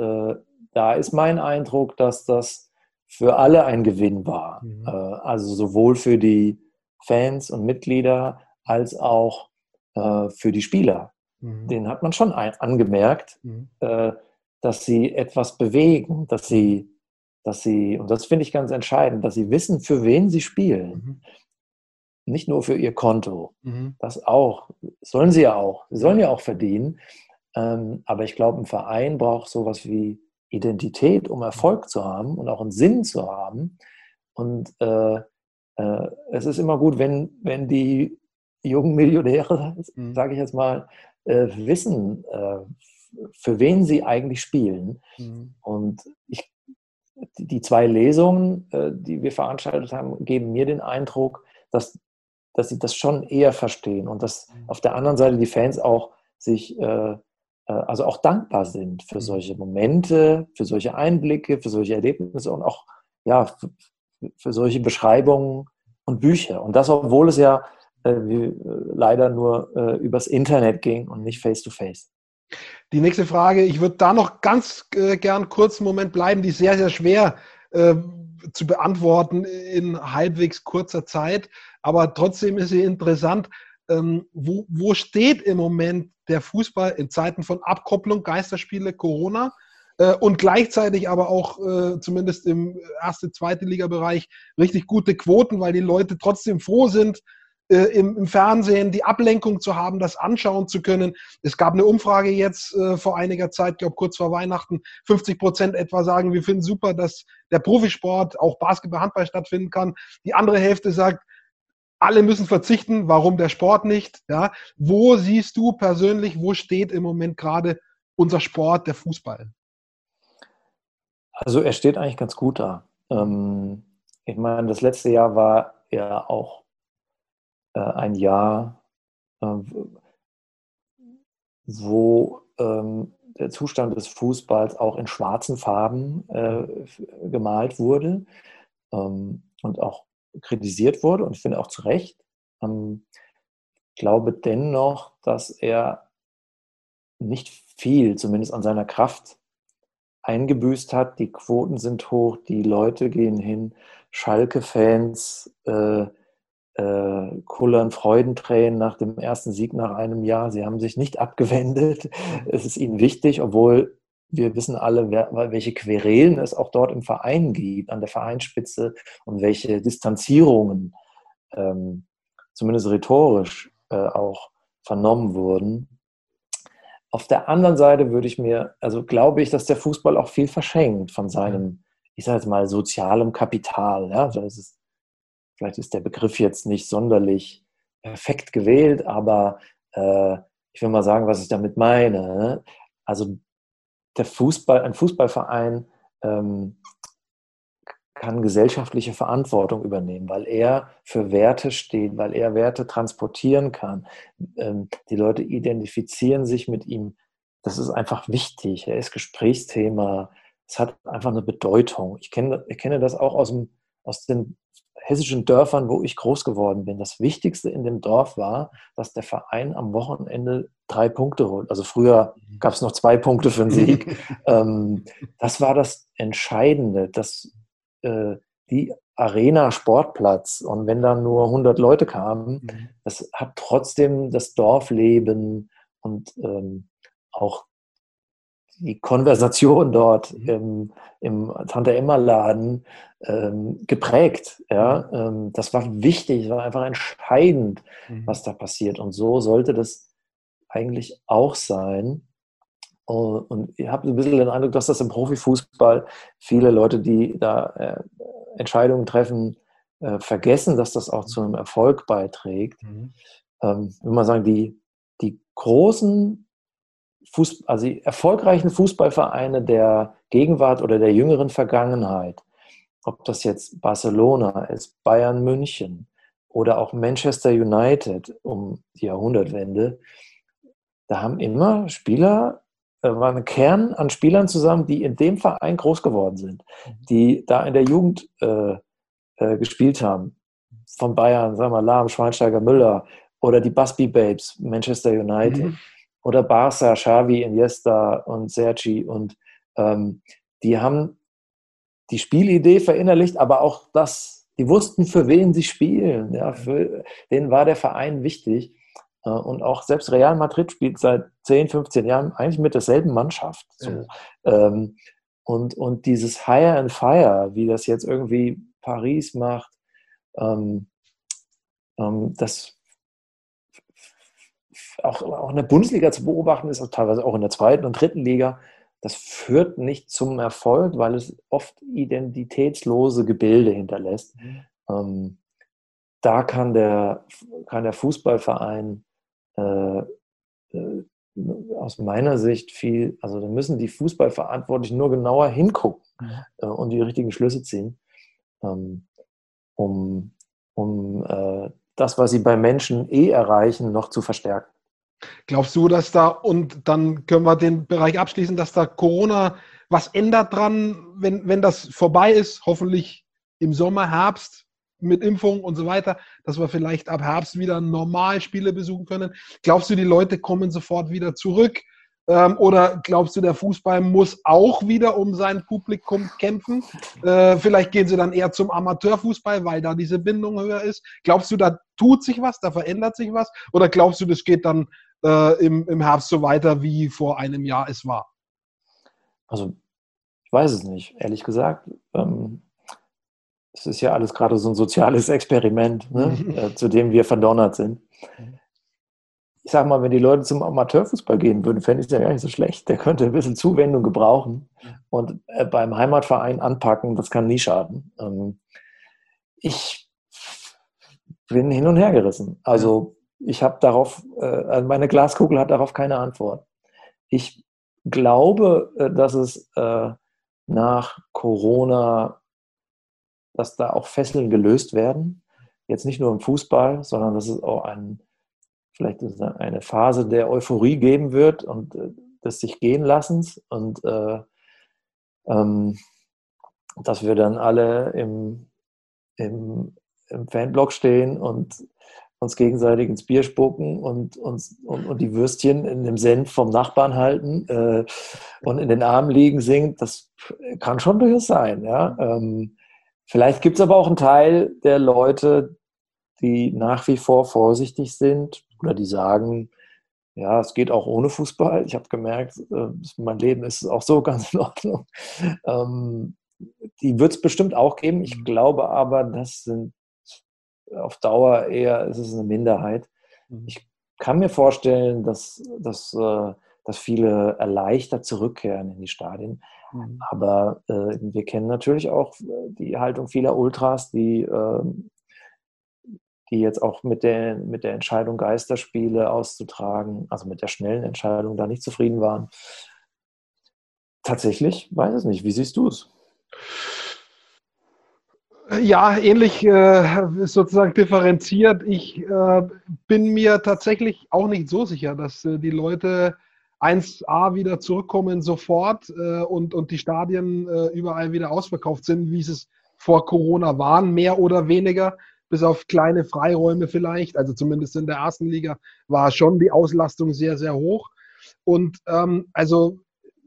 da ist mein Eindruck, dass das für alle ein Gewinn war. Mhm. Äh, also sowohl für die Fans und Mitglieder als auch äh, für die Spieler. Mhm. Den hat man schon angemerkt, mhm. Äh, dass sie etwas bewegen, dass sie, dass sie, und das finde ich ganz entscheidend, dass sie wissen, für wen sie spielen. Mhm. Nicht nur für ihr Konto. Mhm. Das auch. Sollen sie ja auch. Sie sollen ja auch verdienen. Ähm, aber ich glaube, ein Verein braucht sowas wie Identität, um Erfolg zu haben und auch einen Sinn zu haben. Und äh, äh, es ist immer gut, wenn, wenn die jungen Millionäre, mhm. sage ich jetzt mal, äh, wissen, äh, für wen sie eigentlich spielen. Mhm. Und ich, die zwei Lesungen, äh, die wir veranstaltet haben, geben mir den Eindruck, dass, dass sie das schon eher verstehen und dass mhm. auf der anderen Seite die Fans auch sich äh, äh, also auch dankbar sind für mhm. solche Momente, für solche Einblicke, für solche Erlebnisse und auch ja, für, für solche Beschreibungen und Bücher. Und das, obwohl es ja äh, äh, leider nur äh, übers Internet ging und nicht face-to-face. -face. Die nächste Frage, ich würde da noch ganz äh, gern kurz einen Moment bleiben, die ist sehr, sehr schwer äh, zu beantworten in halbwegs kurzer Zeit, aber trotzdem ist sie interessant. Ähm, wo, wo steht im Moment der Fußball in Zeiten von Abkopplung, Geisterspiele, Corona äh, und gleichzeitig aber auch äh, zumindest im erste, zweite Liga-Bereich richtig gute Quoten, weil die Leute trotzdem froh sind, äh, im, im, Fernsehen die Ablenkung zu haben, das anschauen zu können. Es gab eine Umfrage jetzt äh, vor einiger Zeit, ich glaube kurz vor Weihnachten, 50 Prozent etwa sagen, wir finden super, dass der Profisport, auch Basketball, Handball stattfinden kann. Die andere Hälfte sagt, alle müssen verzichten, warum der Sport nicht? Ja? Wo siehst du persönlich, wo steht im Moment gerade unser Sport, der Fußball? Also er steht eigentlich ganz gut da. Ähm, ich meine, das letzte Jahr war ja auch äh, ein Jahr, äh, wo ähm, der Zustand des Fußballs auch in schwarzen Farben äh, gemalt wurde ähm, und auch kritisiert wurde und ich finde auch zu Recht. Ähm, glaube dennoch, dass er nicht viel, zumindest an seiner Kraft, eingebüßt hat. Die Quoten sind hoch, die Leute gehen hin, Schalke-Fans äh, äh, kullern Freudentränen nach dem ersten Sieg nach einem Jahr. Sie haben sich nicht abgewendet. Es ist ihnen wichtig, obwohl wir wissen alle, wer, welche Querelen es auch dort im Verein gibt, an der Vereinsspitze und welche Distanzierungen, ähm, zumindest rhetorisch, äh, auch vernommen wurden. Auf der anderen Seite würde ich mir, also glaube ich, dass der Fußball auch viel verschenkt von seinem, ich sage jetzt mal, sozialem Kapital. Ja? Das ist, vielleicht ist der Begriff jetzt nicht sonderlich perfekt gewählt, aber äh, ich will mal sagen, was ich damit meine. Ne? Also der Fußball, ein Fußballverein ähm, kann gesellschaftliche Verantwortung übernehmen, weil er für Werte steht, weil er Werte transportieren kann. Ähm, die Leute identifizieren sich mit ihm. Das ist einfach wichtig. Er ist Gesprächsthema. Es hat einfach eine Bedeutung. Ich kenne, ich kenne das auch aus, dem, aus den hessischen Dörfern, wo ich groß geworden bin. Das Wichtigste in dem Dorf war, dass der Verein am Wochenende drei Punkte holt. Also früher gab es noch zwei Punkte für den Sieg. ähm, das war das Entscheidende, dass äh, die Arena Sportplatz und wenn dann nur 100 Leute kamen, mhm. das hat trotzdem das Dorfleben und ähm, auch die Konversation dort mhm. im, im Tante-Emma-Laden ähm, geprägt. Ja? Mhm. Ähm, das war wichtig, war einfach entscheidend, mhm. was da passiert. Und so sollte das eigentlich auch sein. Und ich habe ein bisschen den Eindruck, dass das im Profifußball viele Leute, die da äh, Entscheidungen treffen, äh, vergessen, dass das auch zu einem Erfolg beiträgt. Mhm. Ähm, will man sagen, die, die großen Fuß, also die erfolgreichen Fußballvereine der Gegenwart oder der jüngeren Vergangenheit, ob das jetzt Barcelona ist, Bayern München oder auch Manchester United um die Jahrhundertwende, da haben immer Spieler, äh, war ein Kern an Spielern zusammen, die in dem Verein groß geworden sind, die da in der Jugend äh, äh, gespielt haben. Von Bayern, sagen wir Lahm, Schweinsteiger, Müller oder die Busby Babes, Manchester United. Mhm oder Barca, Xavi, Iniesta und Sergi und ähm, die haben die Spielidee verinnerlicht, aber auch das, die wussten, für wen sie spielen. Ja, für, denen war der Verein wichtig. Äh, und auch selbst Real Madrid spielt seit 10, 15 Jahren eigentlich mit derselben Mannschaft. So. Ja. Ähm, und, und dieses Hire and Fire, wie das jetzt irgendwie Paris macht, ähm, ähm, das auch, auch in der Bundesliga zu beobachten ist, also teilweise auch in der zweiten und dritten Liga, das führt nicht zum Erfolg, weil es oft identitätslose Gebilde hinterlässt. Mhm. Ähm, da kann der, kann der Fußballverein äh, äh, aus meiner Sicht viel, also da müssen die Fußballverantwortlichen nur genauer hingucken mhm. äh, und die richtigen Schlüsse ziehen, ähm, um, um äh, das, was sie bei Menschen eh erreichen, noch zu verstärken. Glaubst du, dass da, und dann können wir den Bereich abschließen, dass da Corona was ändert dran, wenn, wenn das vorbei ist, hoffentlich im Sommer, Herbst mit Impfung und so weiter, dass wir vielleicht ab Herbst wieder normal Spiele besuchen können? Glaubst du, die Leute kommen sofort wieder zurück? Ähm, oder glaubst du, der Fußball muss auch wieder um sein Publikum kämpfen? Äh, vielleicht gehen sie dann eher zum Amateurfußball, weil da diese Bindung höher ist. Glaubst du, da tut sich was, da verändert sich was? Oder glaubst du, das geht dann äh, im, im Herbst so weiter, wie vor einem Jahr es war? Also, ich weiß es nicht, ehrlich gesagt. Ähm, es ist ja alles gerade so ein soziales Experiment, ne, äh, zu dem wir verdonnert sind. Ich sag mal, wenn die Leute zum Amateurfußball gehen würden, fände ich es ja gar nicht so schlecht. Der könnte ein bisschen Zuwendung gebrauchen und äh, beim Heimatverein anpacken, das kann nie schaden. Ähm, ich bin hin und her gerissen. Also ich habe darauf, äh, also meine Glaskugel hat darauf keine Antwort. Ich glaube, äh, dass es äh, nach Corona, dass da auch Fesseln gelöst werden. Jetzt nicht nur im Fußball, sondern dass es auch ein, vielleicht eine Phase der Euphorie geben wird und des sich gehen lassens und äh, ähm, dass wir dann alle im, im, im Fanblock stehen und uns gegenseitig ins Bier spucken und, uns, und, und die Würstchen in dem Senf vom Nachbarn halten äh, und in den Armen liegen singt, das kann schon durchaus sein. Ja? Ähm, vielleicht gibt es aber auch einen Teil der Leute, die nach wie vor vorsichtig sind oder die sagen, ja, es geht auch ohne Fußball. Ich habe gemerkt, äh, mein Leben ist auch so ganz in Ordnung. Ähm, die wird es bestimmt auch geben. Ich glaube aber, das sind auf Dauer eher, es ist eine Minderheit. Mhm. Ich kann mir vorstellen, dass, dass, äh, dass viele erleichtert zurückkehren in die Stadien. Mhm. Aber äh, wir kennen natürlich auch die Haltung vieler Ultras, die, äh, die jetzt auch mit der, mit der Entscheidung, Geisterspiele auszutragen, also mit der schnellen Entscheidung, da nicht zufrieden waren. Tatsächlich, weiß es nicht. Wie siehst du es? Ja, ähnlich äh, sozusagen differenziert. Ich äh, bin mir tatsächlich auch nicht so sicher, dass äh, die Leute 1A wieder zurückkommen sofort äh, und, und die Stadien äh, überall wieder ausverkauft sind, wie es vor Corona waren, mehr oder weniger, bis auf kleine Freiräume vielleicht. Also zumindest in der ersten Liga war schon die Auslastung sehr, sehr hoch. Und ähm, also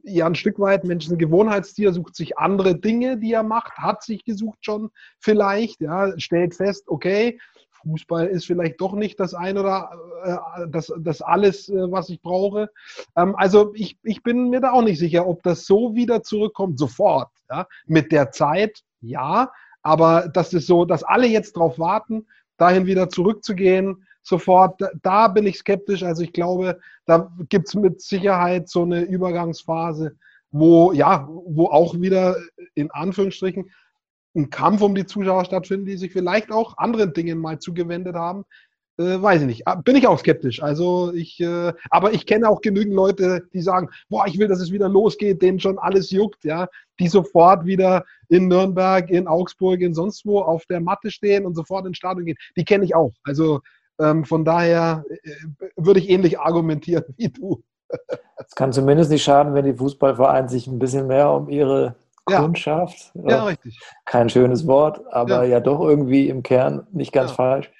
ja ein Stück weit Mensch ist ein Gewohnheitstier, sucht sich andere Dinge, die er macht, hat sich gesucht schon vielleicht, ja, stellt fest, okay, Fußball ist vielleicht doch nicht das ein oder äh, das, das alles, äh, was ich brauche. Ähm, also ich, ich bin mir da auch nicht sicher, ob das so wieder zurückkommt, sofort. Ja? Mit der Zeit, ja, aber das ist so, dass alle jetzt darauf warten, dahin wieder zurückzugehen, sofort, da bin ich skeptisch. Also ich glaube, da gibt es mit Sicherheit so eine Übergangsphase, wo ja, wo auch wieder in Anführungsstrichen ein Kampf um die Zuschauer stattfindet, die sich vielleicht auch anderen Dingen mal zugewendet haben, äh, weiß ich nicht. Ah, bin ich auch skeptisch. Also ich, äh, aber ich kenne auch genügend Leute, die sagen, boah, ich will, dass es wieder losgeht, denen schon alles juckt, ja, die sofort wieder in Nürnberg, in Augsburg, in sonst wo auf der Matte stehen und sofort ins Stadion gehen. Die kenne ich auch. Also ähm, von daher äh, würde ich ähnlich argumentieren wie du. Es kann zumindest nicht schaden, wenn die Fußballvereine sich ein bisschen mehr um ihre Kundschaft. Ja, ja richtig. Kein schönes Wort, aber ja. ja, doch irgendwie im Kern nicht ganz ja. falsch,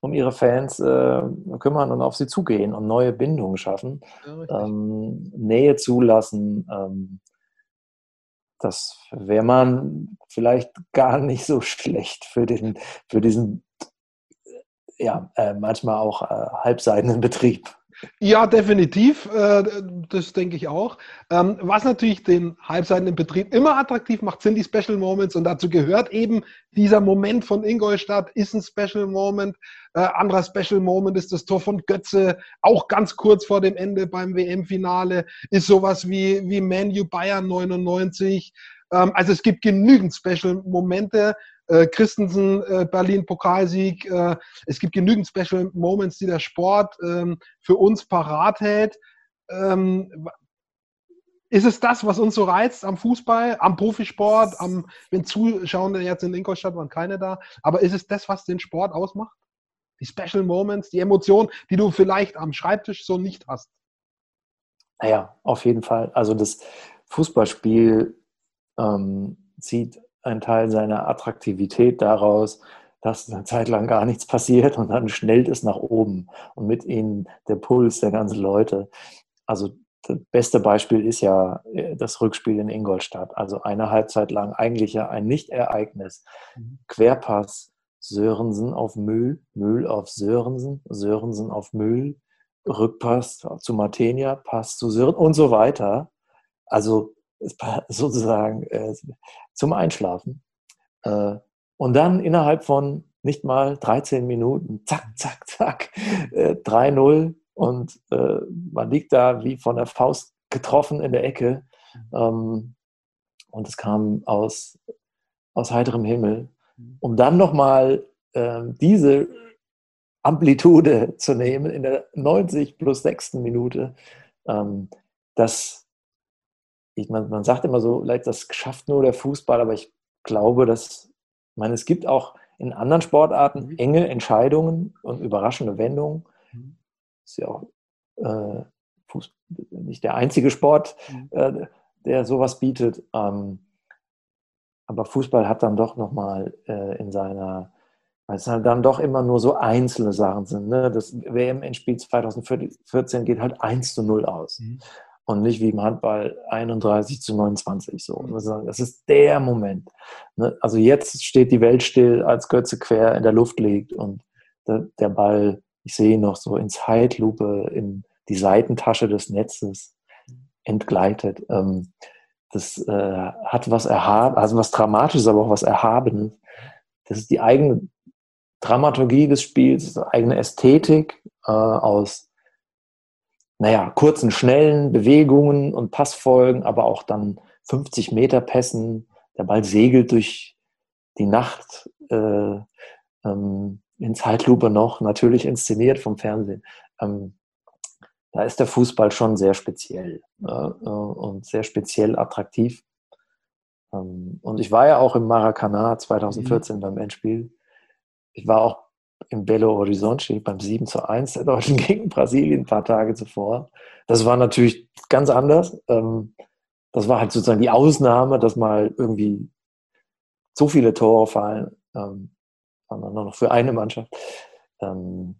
um ihre Fans äh, kümmern und auf sie zugehen und neue Bindungen schaffen, ähm, Nähe zulassen. Ähm, das wäre man vielleicht gar nicht so schlecht für, den, für diesen ja, äh, manchmal auch äh, halbseidenen Betrieb. Ja, definitiv. Äh, das denke ich auch. Ähm, was natürlich den halbseitigen Betrieb immer attraktiv macht, sind die Special Moments. Und dazu gehört eben dieser Moment von Ingolstadt, ist ein Special Moment. Äh, anderer Special Moment ist das Tor von Götze, auch ganz kurz vor dem Ende beim WM-Finale. Ist sowas wie, wie Manu Bayern 99. Ähm, also es gibt genügend Special Momente äh, Christensen, äh, Berlin-Pokalsieg. Äh, es gibt genügend Special Moments, die der Sport ähm, für uns parat hält. Ähm, ist es das, was uns so reizt am Fußball, am Profisport, am, wenn Zuschauer jetzt in Ingolstadt waren keine da, aber ist es das, was den Sport ausmacht? Die Special Moments, die Emotionen, die du vielleicht am Schreibtisch so nicht hast? Naja, auf jeden Fall. Also das Fußballspiel ähm, zieht ein Teil seiner Attraktivität daraus, dass eine Zeit lang gar nichts passiert und dann schnellt es nach oben und mit ihnen der Puls der ganzen Leute. Also das beste Beispiel ist ja äh, das Rückspiel in Ingolstadt. Also eine Halbzeit lang eigentlich ja ein Nicht-Ereignis. Mhm. Querpass Sörensen auf Mühl, Mühl auf Sörensen, Sörensen auf Mühl, Rückpass zu Martenia, Pass zu Sörensen und so weiter. Also sozusagen äh, zum Einschlafen. Äh, und dann innerhalb von nicht mal 13 Minuten, zack, zack, zack, äh, 3-0 und äh, man liegt da wie von der Faust getroffen in der Ecke. Ähm, und es kam aus, aus heiterem Himmel. Um dann nochmal äh, diese Amplitude zu nehmen in der 90 plus 6. Minute, ähm, das ich, man, man sagt immer so, vielleicht das schafft nur der Fußball, aber ich glaube, dass, ich meine, es gibt auch in anderen Sportarten mhm. enge Entscheidungen und überraschende Wendungen. Mhm. Ist ja auch äh, Fuß, nicht der einzige Sport, mhm. äh, der sowas bietet. Ähm, aber Fußball hat dann doch nochmal äh, in seiner weil es halt dann doch immer nur so einzelne Sachen sind. Ne? Das WM-Endspiel 2014 geht halt 1 zu 0 aus. Mhm. Und nicht wie im Handball 31 zu 29. So. Mhm. Das ist der Moment. Ne? Also jetzt steht die Welt still, als Götze quer in der Luft liegt und der, Ball, ich sehe ihn noch so in Zeitlupe in die Seitentasche des Netzes entgleitet. Ähm, das äh, hat was erhaben, also was Dramatisches, aber auch was Erhabenes. Das ist die eigene Dramaturgie des Spiels, eigene Ästhetik äh, aus, naja, kurzen, schnellen Bewegungen und Passfolgen, aber auch dann 50 Meter Pässen. Der Ball segelt durch die Nacht äh, ähm, in Zeitlupe noch, natürlich inszeniert vom Fernsehen. Ähm, da ist der Fußball schon sehr speziell äh, und sehr speziell attraktiv. Ähm, und ich war ja auch im Maracanã 2014 mhm. beim Endspiel ich war auch in Belo Horizonte beim 7 zu 1 der Deutschen gegen Brasilien ein paar Tage zuvor. Das war natürlich ganz anders. Ähm, das war halt sozusagen die Ausnahme, dass mal irgendwie so viele Tore fallen, ähm, nur noch für eine Mannschaft. Ähm,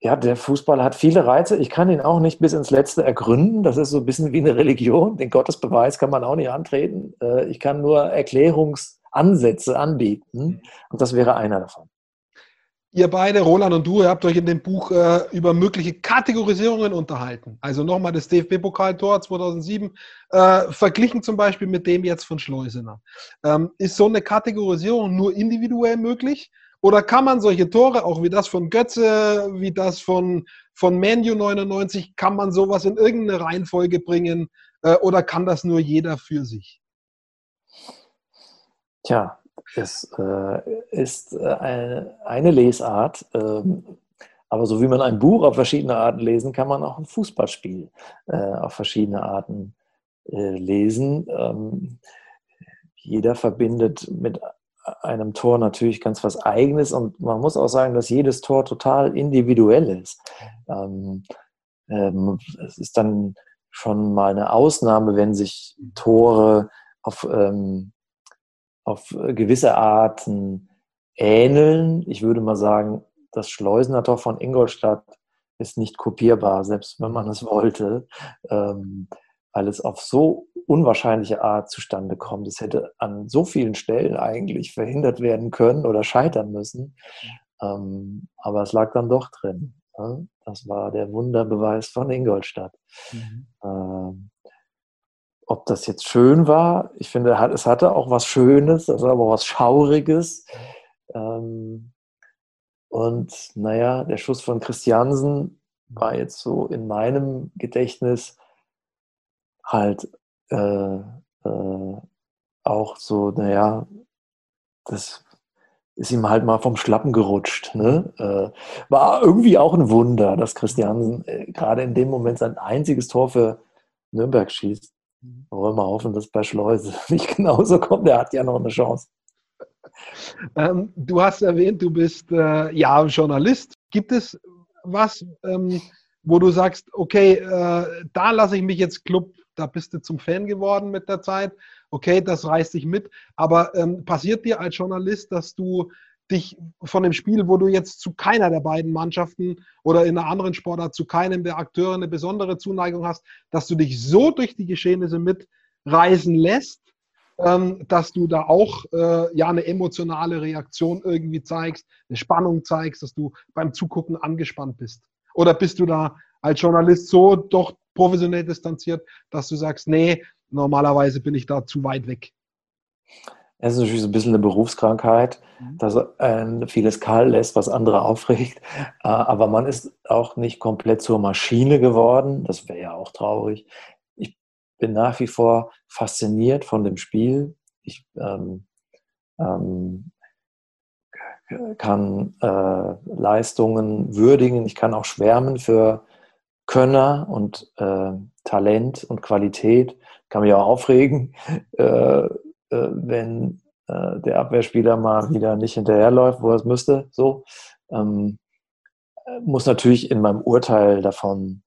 ja, der Fußball hat viele Reize. Ich kann ihn auch nicht bis ins Letzte ergründen. Das ist so ein bisschen wie eine Religion. Den Gottesbeweis kann man auch nicht antreten. Äh, ich kann nur Erklärungs- Ansätze anbieten. Mhm. Und das wäre einer davon. Ihr beide, Roland und du, ihr habt euch in dem Buch äh, über mögliche Kategorisierungen unterhalten. Also nochmal das DFB-Pokaltor 2007, äh, verglichen zum Beispiel mit dem jetzt von Schleusener. Ähm, ist so eine Kategorisierung nur individuell möglich? Oder kann man solche Tore, auch wie das von Götze, wie das von, von Manu 99, kann man sowas in irgendeine Reihenfolge bringen? Äh, oder kann das nur jeder für sich? Tja, es äh, ist äh, eine, Lesart, ähm, aber so wie man ein Buch auf verschiedene Arten lesen, kann man auch ein Fußballspiel äh, auf verschiedene Arten äh, lesen. Ähm, jeder verbindet mit einem Tor natürlich ganz was Eigenes und man muss auch sagen, dass jedes Tor total individuell ist. Ähm, ähm, es ist dann schon mal eine Ausnahme, wenn sich Tore auf ähm, auf äh, gewisse Arten ähneln. Ich würde mal sagen, das Schleusener von Ingolstadt ist nicht kopierbar, selbst wenn man es wollte, ähm, weil es auf so unwahrscheinliche Art zustande kommt. Es hätte an so vielen Stellen eigentlich verhindert werden können oder scheitern müssen. Ähm, aber es lag dann doch drin. Ne? Das war der Wunderbeweis von Ingolstadt. Mhm. Ähm, ob das jetzt schön war, ich finde, es hatte auch was Schönes, also aber was Schauriges. Ähm, und naja, der Schuss von Christiansen war jetzt so in meinem Gedächtnis halt äh, äh, auch so, naja, das ist ihm halt mal vom Schlappen gerutscht. Ne? Äh, war irgendwie auch ein Wunder, dass Christiansen äh, gerade in dem Moment sein einziges Tor für Nürnberg schießt. Wollen wir hoffen, dass bei Schleuse nicht genauso kommt. Der hat ja noch eine Chance. Ähm, du hast erwähnt, du bist äh, ja Journalist. Gibt es was, ähm, wo du sagst, okay, äh, da lasse ich mich jetzt Club, da bist du zum Fan geworden mit der Zeit. Okay, das reißt dich mit. Aber ähm, passiert dir als Journalist, dass du dich von dem Spiel, wo du jetzt zu keiner der beiden Mannschaften oder in einer anderen Sportart zu keinem der Akteure eine besondere Zuneigung hast, dass du dich so durch die Geschehnisse mitreisen lässt, ähm, dass du da auch äh, ja eine emotionale Reaktion irgendwie zeigst, eine Spannung zeigst, dass du beim Zugucken angespannt bist? Oder bist du da als Journalist so doch professionell distanziert, dass du sagst, nee, normalerweise bin ich da zu weit weg? Es ist natürlich so ein bisschen eine Berufskrankheit, mhm. dass ein vieles kalt lässt, was andere aufregt. Äh, aber man ist auch nicht komplett zur Maschine geworden. Das wäre ja auch traurig. Ich bin nach wie vor fasziniert von dem Spiel. Ich ähm, ähm, kann äh, Leistungen würdigen. Ich kann auch schwärmen für Könner und äh, Talent und Qualität. Kann mich auch aufregen. Äh, wenn äh, der Abwehrspieler mal wieder nicht hinterherläuft, wo er es müsste. So ähm, muss natürlich in meinem Urteil davon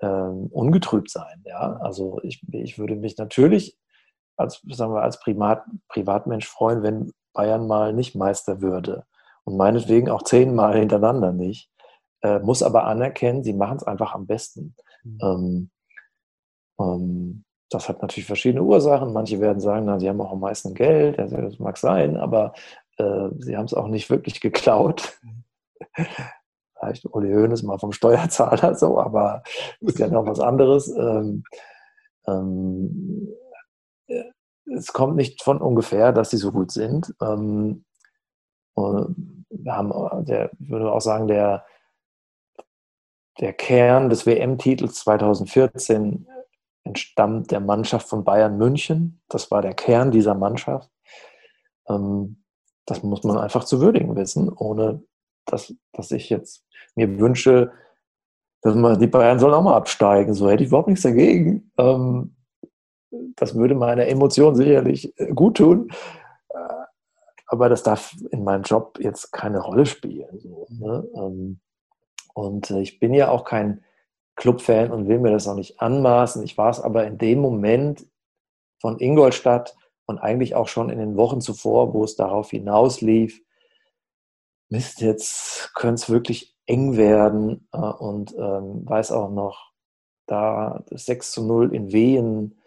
ähm, ungetrübt sein. Ja, also ich, ich würde mich natürlich als sagen wir als Privat, Privatmensch freuen, wenn Bayern mal nicht Meister würde und meinetwegen auch zehnmal hintereinander nicht, äh, muss aber anerkennen, sie machen es einfach am besten. Mhm. Ähm, ähm, das hat natürlich verschiedene Ursachen. Manche werden sagen, na, sie haben auch am meisten Geld, das mag sein, aber äh, sie haben es auch nicht wirklich geklaut. Vielleicht Uli Hoeneß mal vom Steuerzahler so, aber ist ja noch was anderes. Ähm, ähm, äh, es kommt nicht von ungefähr, dass sie so gut sind. Ähm, wir haben, der, ich würde auch sagen, der, der Kern des WM-Titels 2014 entstammt der Mannschaft von Bayern München. Das war der Kern dieser Mannschaft. Ähm, das muss man einfach zu würdigen wissen, ohne dass, dass ich jetzt mir wünsche, dass man, die Bayern sollen auch mal absteigen. So hätte ich überhaupt nichts dagegen. Ähm, das würde meine Emotionen sicherlich äh, gut tun. Äh, aber das darf in meinem Job jetzt keine Rolle spielen. Ne? Ähm, und äh, ich bin ja auch kein Clubfan und will mir das auch nicht anmaßen. Ich war es aber in dem Moment von Ingolstadt und eigentlich auch schon in den Wochen zuvor, wo es darauf hinauslief, Mist, jetzt könnte es wirklich eng werden äh, und ähm, weiß auch noch, da das 6 zu 0 in Wehen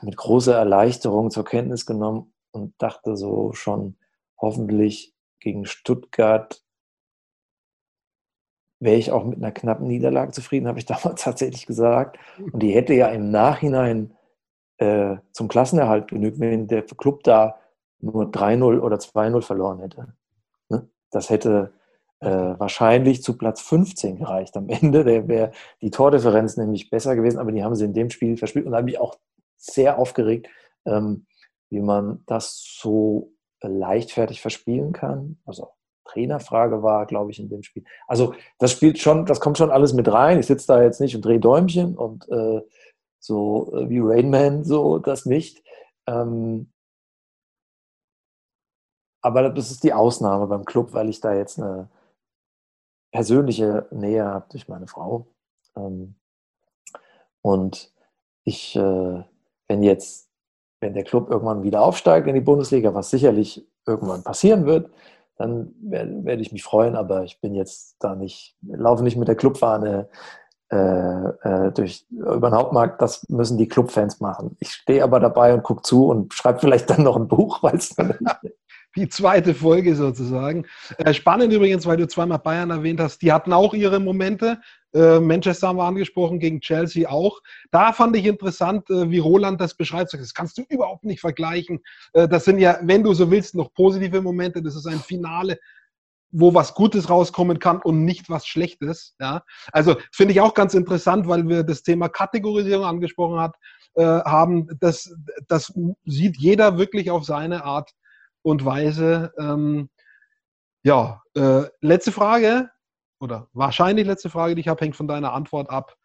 mit großer Erleichterung zur Kenntnis genommen und dachte so schon, hoffentlich gegen Stuttgart wäre ich auch mit einer knappen Niederlage zufrieden, habe ich damals tatsächlich gesagt. Und die hätte ja im Nachhinein äh, zum Klassenerhalt genügt, wenn der Club da nur 3-0 oder 2-0 verloren hätte. Ne? Das hätte äh, wahrscheinlich zu Platz 15 gereicht am Ende. Der wäre die Tordifferenz nämlich besser gewesen, aber die haben sie in dem Spiel verspielt. Und da habe ich auch sehr aufgeregt, ähm, wie man das so leichtfertig verspielen kann. Also Trainerfrage war, glaube ich, in dem Spiel. Also das spielt schon, das kommt schon alles mit rein. Ich sitze da jetzt nicht und drehe Däumchen und äh, so äh, wie Rainman, so das nicht. Ähm, aber das ist die Ausnahme beim Club, weil ich da jetzt eine persönliche Nähe habe durch meine Frau. Ähm, und ich, äh, wenn jetzt, wenn der Club irgendwann wieder aufsteigt in die Bundesliga, was sicherlich irgendwann passieren wird, dann werde, werde ich mich freuen, aber ich bin jetzt da nicht, laufe nicht mit der Clubfahne äh, äh, durch, über den Hauptmarkt, das müssen die Clubfans machen. Ich stehe aber dabei und gucke zu und schreibe vielleicht dann noch ein Buch, weil es dann die zweite Folge sozusagen. Äh, spannend übrigens, weil du zweimal Bayern erwähnt hast, die hatten auch ihre Momente. Äh, Manchester haben wir angesprochen, gegen Chelsea auch. Da fand ich interessant, äh, wie Roland das beschreibt. Das kannst du überhaupt nicht vergleichen. Äh, das sind ja, wenn du so willst, noch positive Momente. Das ist ein Finale, wo was Gutes rauskommen kann und nicht was Schlechtes. Ja? Also finde ich auch ganz interessant, weil wir das Thema Kategorisierung angesprochen haben. Das, das sieht jeder wirklich auf seine Art und Weise. Ähm, ja, äh, letzte Frage oder wahrscheinlich letzte Frage, die ich habe, hängt von deiner Antwort ab.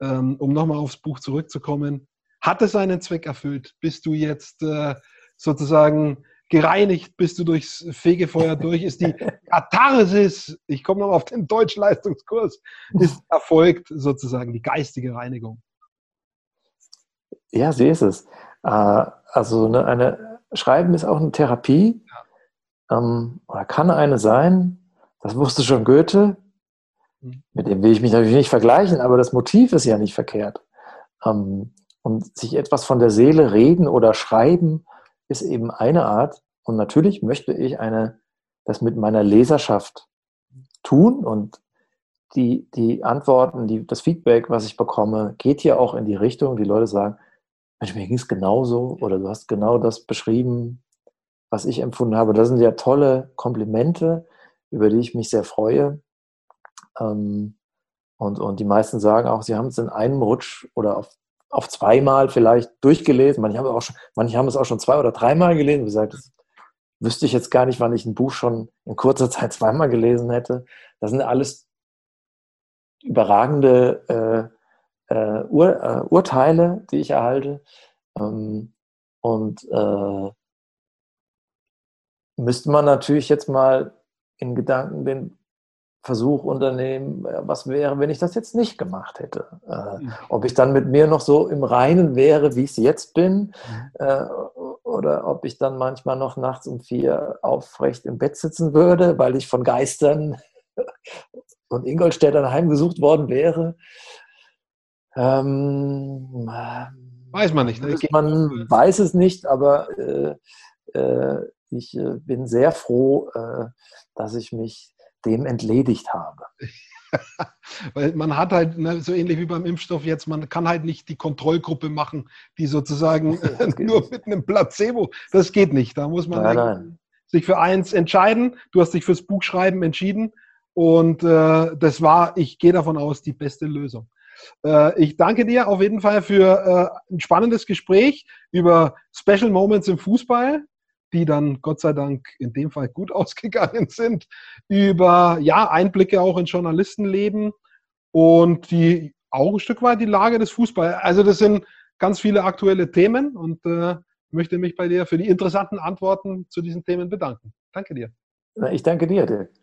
Ähm, um nochmal aufs Buch zurückzukommen. Hat es seinen Zweck erfüllt? Bist du jetzt äh, sozusagen gereinigt? Bist du durchs Fegefeuer durch? Ist die Katharsis, ich komme nochmal auf den Deutschleistungskurs, ist erfolgt sozusagen die geistige Reinigung? Ja, sie ist es. Äh, also eine, eine Schreiben ist auch eine Therapie ja. ähm, oder kann eine sein. Das wusste schon Goethe. Mhm. Mit dem will ich mich natürlich nicht vergleichen, aber das Motiv ist ja nicht verkehrt. Ähm, und sich etwas von der Seele reden oder schreiben ist eben eine Art. Und natürlich möchte ich eine, das mit meiner Leserschaft tun und die, die Antworten, die, das Feedback, was ich bekomme, geht ja auch in die Richtung, die Leute sagen, Mensch, mir ging es genauso oder du hast genau das beschrieben, was ich empfunden habe. Das sind ja tolle Komplimente, über die ich mich sehr freue. Ähm, und, und die meisten sagen auch, sie haben es in einem Rutsch oder auf, auf zweimal vielleicht durchgelesen. Manche haben, auch schon, manche haben es auch schon zwei oder dreimal gelesen. Wie gesagt, das wüsste ich jetzt gar nicht, wann ich ein Buch schon in kurzer Zeit zweimal gelesen hätte. Das sind alles überragende äh, Ur, äh, Urteile, die ich erhalte. Ähm, und äh, müsste man natürlich jetzt mal in Gedanken den Versuch unternehmen, äh, was wäre, wenn ich das jetzt nicht gemacht hätte. Äh, mhm. ob ich dann mit mir noch so im Reinen wäre, wie ich es jetzt bin, mhm. äh, oder ob ich dann manchmal noch nachts um vier aufrecht im Bett sitzen würde, weil ich von Geistern und Ingolstädtern heimgesucht worden wäre. Ähm, weiß man nicht. Ne? Man weiß es nicht, aber äh, äh, ich äh, bin sehr froh, äh, dass ich mich dem entledigt habe. Weil man hat halt, ne, so ähnlich wie beim Impfstoff jetzt, man kann halt nicht die Kontrollgruppe machen, die sozusagen nur nicht. mit einem Placebo, das geht nicht. Da muss man nein, nein. sich für eins entscheiden. Du hast dich fürs Buchschreiben entschieden und äh, das war, ich gehe davon aus, die beste Lösung. Äh, ich danke dir auf jeden Fall für äh, ein spannendes Gespräch über Special Moments im Fußball die dann Gott sei Dank in dem Fall gut ausgegangen sind, über ja, Einblicke auch in Journalistenleben und die auch ein Stück weit die Lage des Fußballs. Also das sind ganz viele aktuelle Themen und äh, möchte mich bei dir für die interessanten Antworten zu diesen Themen bedanken. Danke dir. Ich danke dir, Dirk.